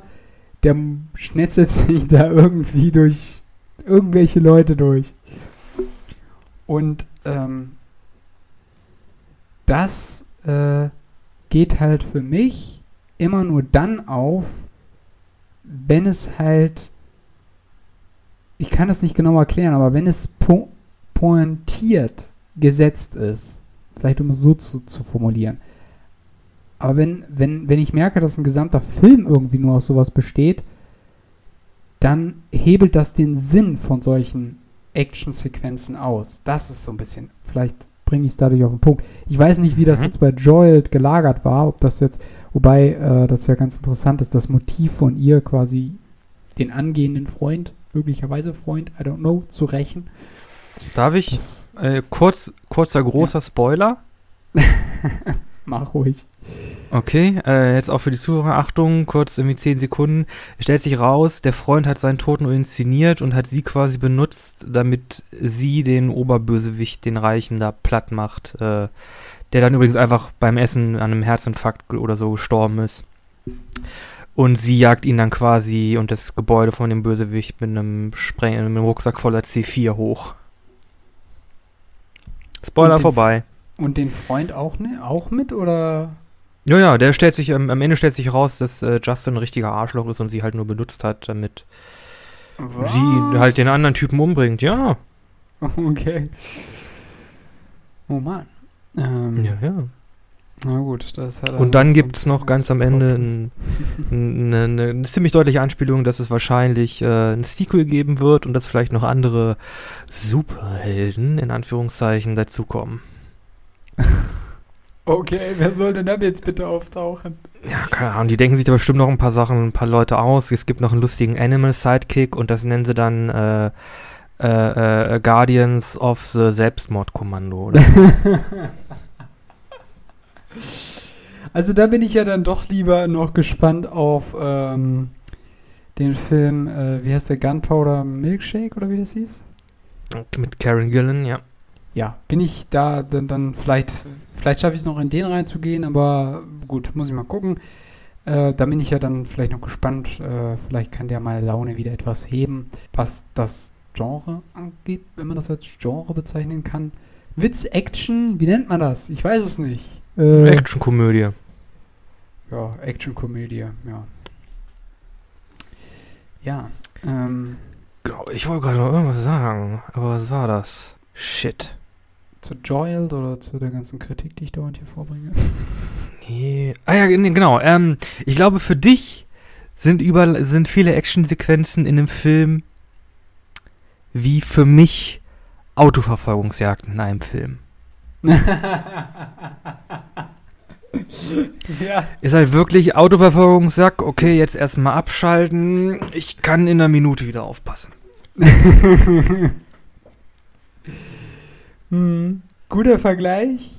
der schnetzelt sich da irgendwie durch irgendwelche Leute durch. Und ähm, das äh, geht halt für mich immer nur dann auf, wenn es halt, ich kann es nicht genau erklären, aber wenn es po pointiert gesetzt ist, vielleicht um es so zu, zu formulieren, aber wenn, wenn, wenn ich merke, dass ein gesamter Film irgendwie nur aus sowas besteht, dann hebelt das den Sinn von solchen Actionsequenzen aus. Das ist so ein bisschen, vielleicht bringe ich es dadurch auf den Punkt. Ich weiß nicht, wie das Mhm. jetzt bei Joel gelagert war, ob das jetzt, wobei äh, das ja ganz interessant ist, das Motiv von ihr quasi den angehenden Freund, möglicherweise Freund, I don't know, zu rächen. Darf ich? Das Äh, kurz, kurzer, großer Spoiler. mach ruhig. Okay, äh, jetzt auch für die Zuhörer, Achtung, kurz irgendwie 10 Sekunden. Stellt sich raus, der Freund hat seinen Toten inszeniert und hat sie quasi benutzt, damit sie den Oberbösewicht, den Reichen, da platt macht. Äh, der dann übrigens einfach beim Essen an einem Herzinfarkt oder so gestorben ist. Und sie jagt ihn dann quasi und das Gebäude von dem Bösewicht mit einem, Spreng mit einem Rucksack voller C4 hoch. Spoiler vorbei. Und den Freund auch, ne, auch mit oder? Ja, ja, der stellt sich, ähm, am Ende stellt sich raus, dass äh, Justin ein richtiger Arschloch ist und sie halt nur benutzt hat, damit sie halt den anderen Typen umbringt. Ja. Okay. Oh Mann. Ähm, Ja, ja. Na gut, das ist halt Und dann gibt es noch ganz am Ende ein, ein, eine ziemlich deutliche Anspielung, dass es wahrscheinlich äh, ein Sequel geben wird und dass vielleicht noch andere Superhelden, in Anführungszeichen, dazukommen. Okay, wer soll denn da jetzt bitte auftauchen? Ja, keine Ahnung, die denken sich da bestimmt noch ein paar Sachen, ein paar Leute aus. Es gibt noch einen lustigen Animal-Sidekick und das nennen sie dann äh, äh, äh, Guardians of the Selbstmordkommando. Oder? Also da bin ich ja dann doch lieber noch gespannt auf ähm, den Film, äh, wie heißt der, Gunpowder Milkshake oder wie das hieß? Mit Karen Gillan, ja. Ja, bin ich da dann, dann vielleicht, vielleicht schaffe ich es noch in den reinzugehen, aber gut, muss ich mal gucken. Äh, da bin ich ja dann vielleicht noch gespannt. Äh, vielleicht kann der meine Laune wieder etwas heben, was das Genre angeht, wenn man das als Genre bezeichnen kann. Witz, Action, wie nennt man das? Ich weiß es nicht. Äh, Actionkomödie. Ja, Actionkomödie, ja. Ja, ähm, Genau, Ich wollte gerade noch irgendwas sagen, aber was war das? Shit. Zu Joel oder zu der ganzen Kritik, die ich dauernd hier vorbringe. Nee. Ah ja, nee, genau. Ähm, ich glaube, für dich sind über sind viele Actionsequenzen in dem Film wie für mich Autoverfolgungsjagden in einem Film. ja. Ist halt wirklich Autoverfolgungsjagd, okay, jetzt erstmal abschalten. Ich kann in einer Minute wieder aufpassen. hm, guter Vergleich.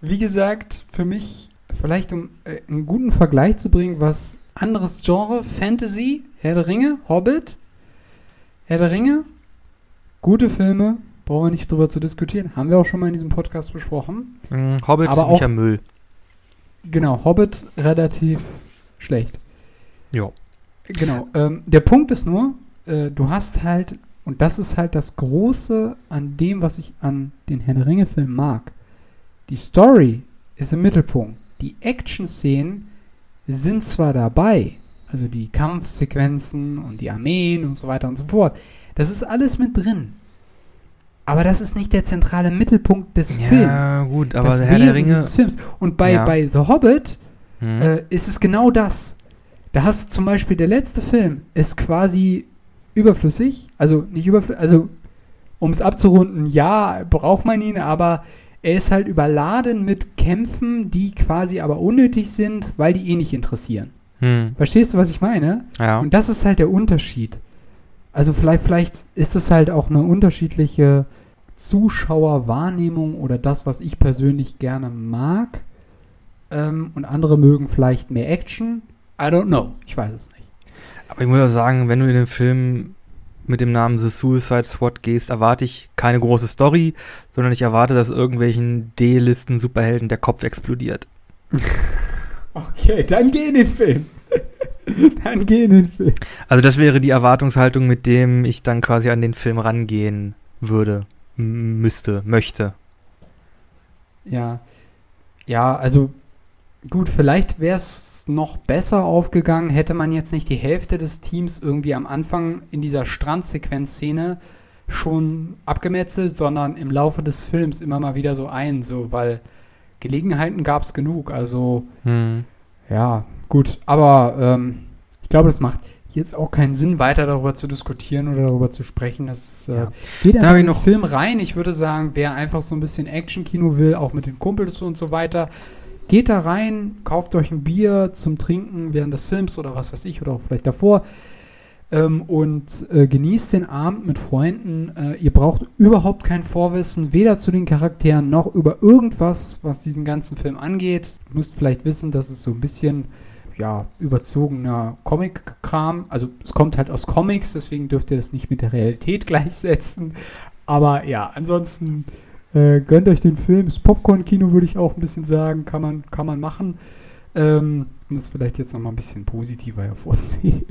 Wie gesagt, für mich vielleicht um äh, einen guten Vergleich zu bringen, was anderes Genre, Fantasy, Herr der Ringe, Hobbit. Herr der Ringe, gute Filme, brauchen wir nicht drüber zu diskutieren. Haben wir auch schon mal in diesem Podcast besprochen. Mhm, Hobbit Aber auch- Müll. Genau, Hobbit relativ schlecht. Ja. Genau. Ähm, der Punkt ist nur, äh, du hast halt, und das ist halt das Große an dem, was ich an den Herr der Ringe-Filmen mag. Die Story ist im Mittelpunkt. Die Action-Szenen sind zwar dabei, also die Kampfsequenzen und die Armeen und so weiter und so fort. Das ist alles mit drin. Aber das ist nicht der zentrale Mittelpunkt des Ja, Films. gut, aber das der Herr der Wesen Ringe. dieses Films. Und bei, Ja. bei The Hobbit Hm. äh, ist es genau das. Da hast du zum Beispiel der letzte Film ist quasi überflüssig, also nicht überflüssig, also um es abzurunden, ja, braucht man ihn, aber er ist halt überladen mit Kämpfen, die quasi aber unnötig sind, weil die eh nicht interessieren. Hm. Verstehst du, was ich meine? Ja. Und das ist halt der Unterschied. Also vielleicht, vielleicht ist es halt auch eine unterschiedliche Zuschauerwahrnehmung oder das, was ich persönlich gerne mag. Ähm, und andere mögen vielleicht mehr Action. I don't know. Ich weiß es nicht. Aber ich muss auch sagen, wenn du in den Film mit dem Namen The Suicide Squad gehst, erwarte ich keine große Story, sondern ich erwarte, dass irgendwelchen D-Listen-Superhelden der Kopf explodiert. Okay, dann geh in den Film. dann geh in den Film. Also das wäre die Erwartungshaltung, mit dem ich dann quasi an den Film rangehen würde, müsste, möchte. Ja. Ja, also gut, vielleicht wäre es noch besser aufgegangen, hätte man jetzt nicht die Hälfte des Teams irgendwie am Anfang in dieser Strandsequenzszene schon abgemetzelt, sondern im Laufe des Films immer mal wieder so ein, so, weil Gelegenheiten gab es genug. Also, Hm. ja, gut, aber ähm, ich glaube, das macht jetzt auch keinen Sinn, weiter darüber zu diskutieren oder darüber zu sprechen. Das äh, Ja. geht Da einfach ich in den noch- Film rein. Ich würde sagen, wer einfach so ein bisschen Action-Kino will, auch mit den Kumpels und so weiter, geht da rein, kauft euch ein Bier zum Trinken während des Films oder was weiß ich oder auch vielleicht davor ähm, und äh, genießt den Abend mit Freunden. Äh, ihr braucht überhaupt kein Vorwissen, weder zu den Charakteren noch über irgendwas, was diesen ganzen Film angeht. Ihr müsst vielleicht wissen, dass es so ein bisschen ja, überzogener Comic-Kram. Also es kommt halt aus Comics, deswegen dürft ihr das nicht mit der Realität gleichsetzen. Aber ja, ansonsten äh, gönnt euch den Film. Das Popcorn-Kino würde ich auch ein bisschen sagen, kann man, kann man machen. Ähm, um das vielleicht jetzt nochmal ein bisschen positiver hervorzuheben.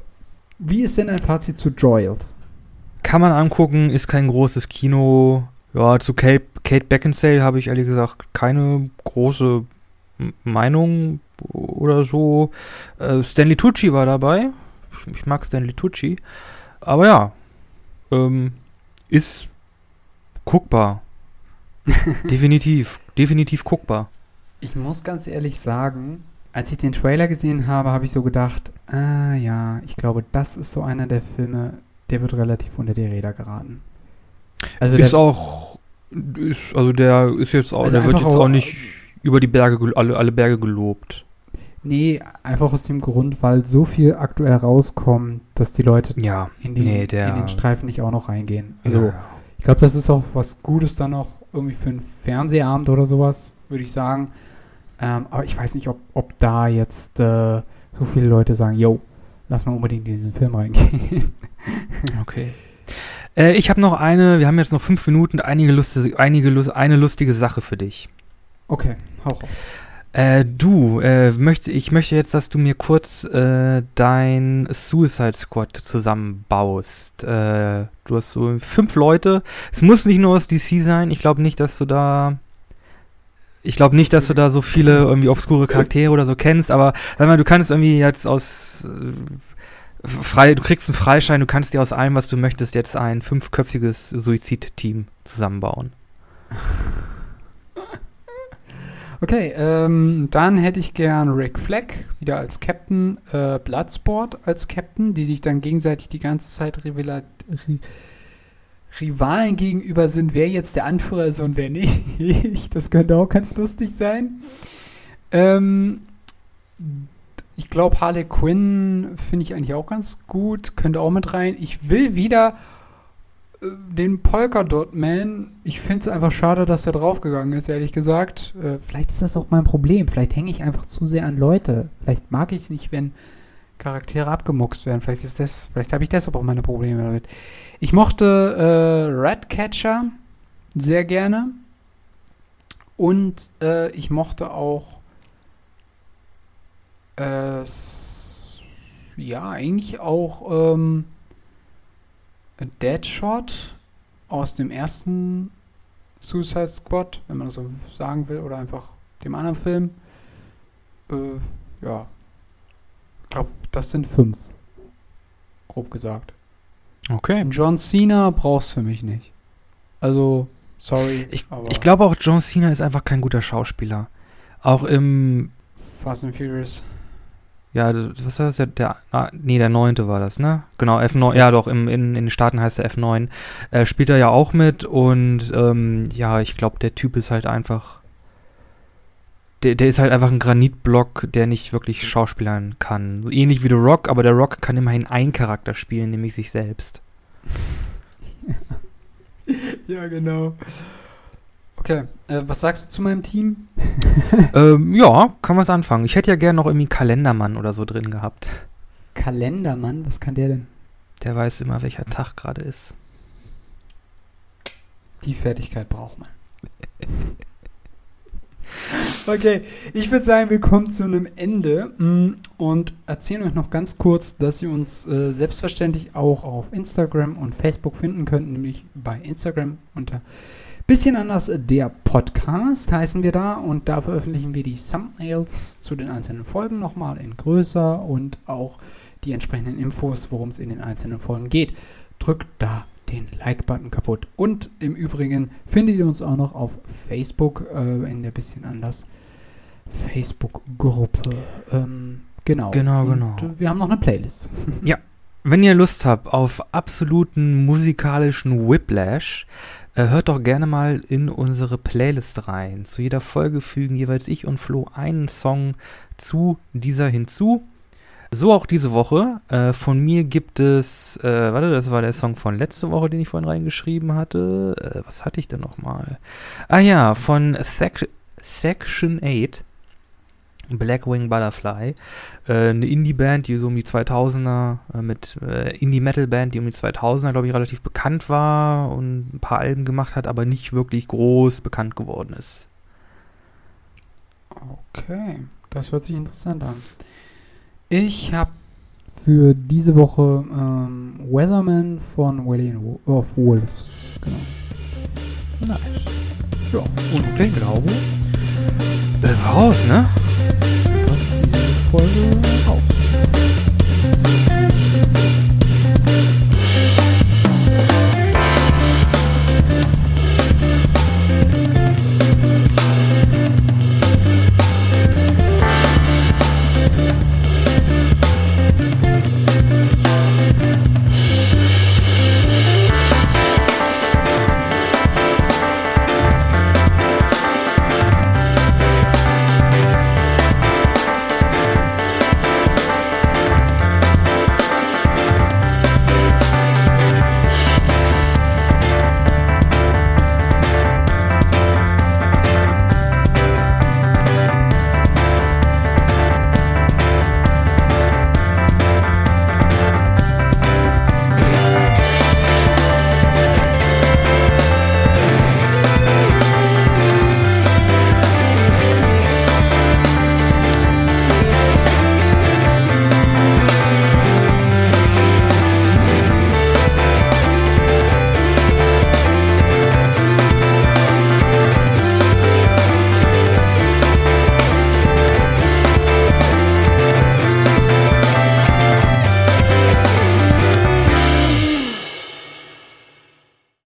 Wie ist denn ein Fazit zu Joiled? Kann man angucken, ist kein großes Kino. Ja, zu Kate, Kate Beckinsale habe ich ehrlich gesagt keine große Meinung oder so. Äh, Stanley Tucci war dabei. Ich, ich mag Stanley Tucci. Aber ja, ähm, ist guckbar. definitiv, definitiv guckbar. Ich muss ganz ehrlich sagen, als ich den Trailer gesehen habe, habe ich so gedacht, ah ja, ich glaube, das ist so einer der Filme, der wird relativ unter die Räder geraten. Also ist der, auch, ist, also der ist jetzt auch, Also der wird jetzt auch auch- nicht über die Berge, alle, alle Berge gelobt. nee, einfach aus dem Grund, weil so viel aktuell rauskommt, dass die Leute Ja, in den, nee, der- in den Streifen nicht auch noch reingehen. Also ja. ich glaube, das ist auch was Gutes dann auch irgendwie für einen Fernsehabend oder sowas, würde ich sagen. Ähm, aber ich weiß nicht, ob, ob da jetzt äh, so viele Leute sagen, yo, lass mal unbedingt in diesen Film reingehen. Okay. Äh, ich habe noch eine, wir haben jetzt noch fünf Minuten, einige lustige, einige, eine lustige Sache für dich. okay, hau raus. Äh, du, äh, möchte, ich möchte jetzt, dass du mir kurz äh, dein Suicide Squad zusammenbaust. Äh, du hast so fünf Leute. Es muss nicht nur aus DC sein. Ich glaube nicht, dass du da. Ich glaube nicht, dass du da so viele irgendwie obskure Charaktere oder so kennst, aber sag mal, du kannst irgendwie jetzt aus äh, frei, du kriegst einen Freischein, du kannst dir aus allem, was du möchtest, jetzt ein fünfköpfiges Suizid-Team zusammenbauen. Okay, ähm, dann hätte ich gern Rick Fleck wieder als Captain, äh, Bloodsport als Captain, die sich dann gegenseitig die ganze Zeit Rivela Ri Rivalen gegenüber sind, wer jetzt der Anführer ist und wer nicht. Das könnte auch ganz lustig sein. Ähm, ich glaube, Harley Quinn finde ich eigentlich auch ganz gut, könnte auch mit rein. Ich will wieder den Polka Dot Man, ich finde es einfach schade, dass der draufgegangen ist, ehrlich gesagt. Äh, vielleicht ist das auch mein Problem. Vielleicht hänge ich einfach zu sehr an Leute. Vielleicht mag ich es nicht, wenn Charaktere abgemuxt werden. Vielleicht ist das, vielleicht habe ich deshalb auch meine Probleme damit. Ich mochte äh, Ratcatcher sehr gerne. Und äh, ich mochte auch äh, ja, eigentlich auch ähm, Deadshot aus dem ersten Suicide Squad, wenn man das so sagen will, oder einfach dem anderen Film. Äh, ja. Ich glaube, das sind fünf. Grob gesagt. Okay. John Cena brauchst für mich nicht. Also, sorry. Ich, ich glaube auch, John Cena ist einfach kein guter Schauspieler. Auch im, Fast and Furious. Ja, was war das? Der, ah, nee, der neunte war das, ne? Genau, F9, ja doch, im, in, in den Staaten heißt er F9. Äh, spielt er ja auch mit und ähm, ja, ich glaube, der Typ ist halt einfach. Der, der ist halt einfach ein Granitblock, der nicht wirklich schauspielern kann. Ähnlich wie The Rock, aber der Rock kann immerhin einen Charakter spielen, nämlich sich selbst. Ja, genau. Okay, äh, was sagst du zu meinem Team? ähm, ja, kann man anfangen. Ich hätte ja gerne noch irgendwie Kalendermann oder so drin gehabt. Kalendermann, was kann der denn? Der weiß immer, welcher Tag gerade ist. Die Fertigkeit braucht man. Okay, ich würde sagen, wir kommen zu einem Ende mm, und erzählen euch noch ganz kurz, dass ihr uns äh, selbstverständlich auch auf Instagram und Facebook finden könnt, nämlich bei Instagram unter bisschen anders der Podcast heißen wir da und da veröffentlichen wir die Thumbnails zu den einzelnen Folgen nochmal in größer und auch die entsprechenden Infos, worum es in den einzelnen Folgen geht. Drückt da den Like-Button kaputt. Und im Übrigen findet ihr uns auch noch auf Facebook äh, in der bisschen anders Facebook-Gruppe. Ähm, genau. Genau, genau. äh, wir haben noch eine Playlist. Wenn ihr Lust habt auf absoluten musikalischen Whiplash, äh, hört doch gerne mal in unsere Playlist rein. Zu jeder Folge fügen jeweils ich und Flo einen Song zu dieser hinzu. So auch diese Woche. Äh, von mir gibt es, äh, warte, das war der Song von letzte Woche, den ich vorhin reingeschrieben hatte. Äh, was hatte ich denn nochmal? Ah ja, von Sec Section 8. Blackwing Butterfly. Äh, eine Indie-Band, die so um die 2000er, äh, mit äh, Indie-Metal-Band, die um die 2000er, glaube ich, relativ bekannt war und ein paar Alben gemacht hat, aber nicht wirklich groß bekannt geworden ist. Okay, das hört sich interessant an. Ich habe für diese Woche ähm, Weatherman von Valley of Wolves. Genau. Nice. Ja, und den glaube ich. Äh, raus, ne? 我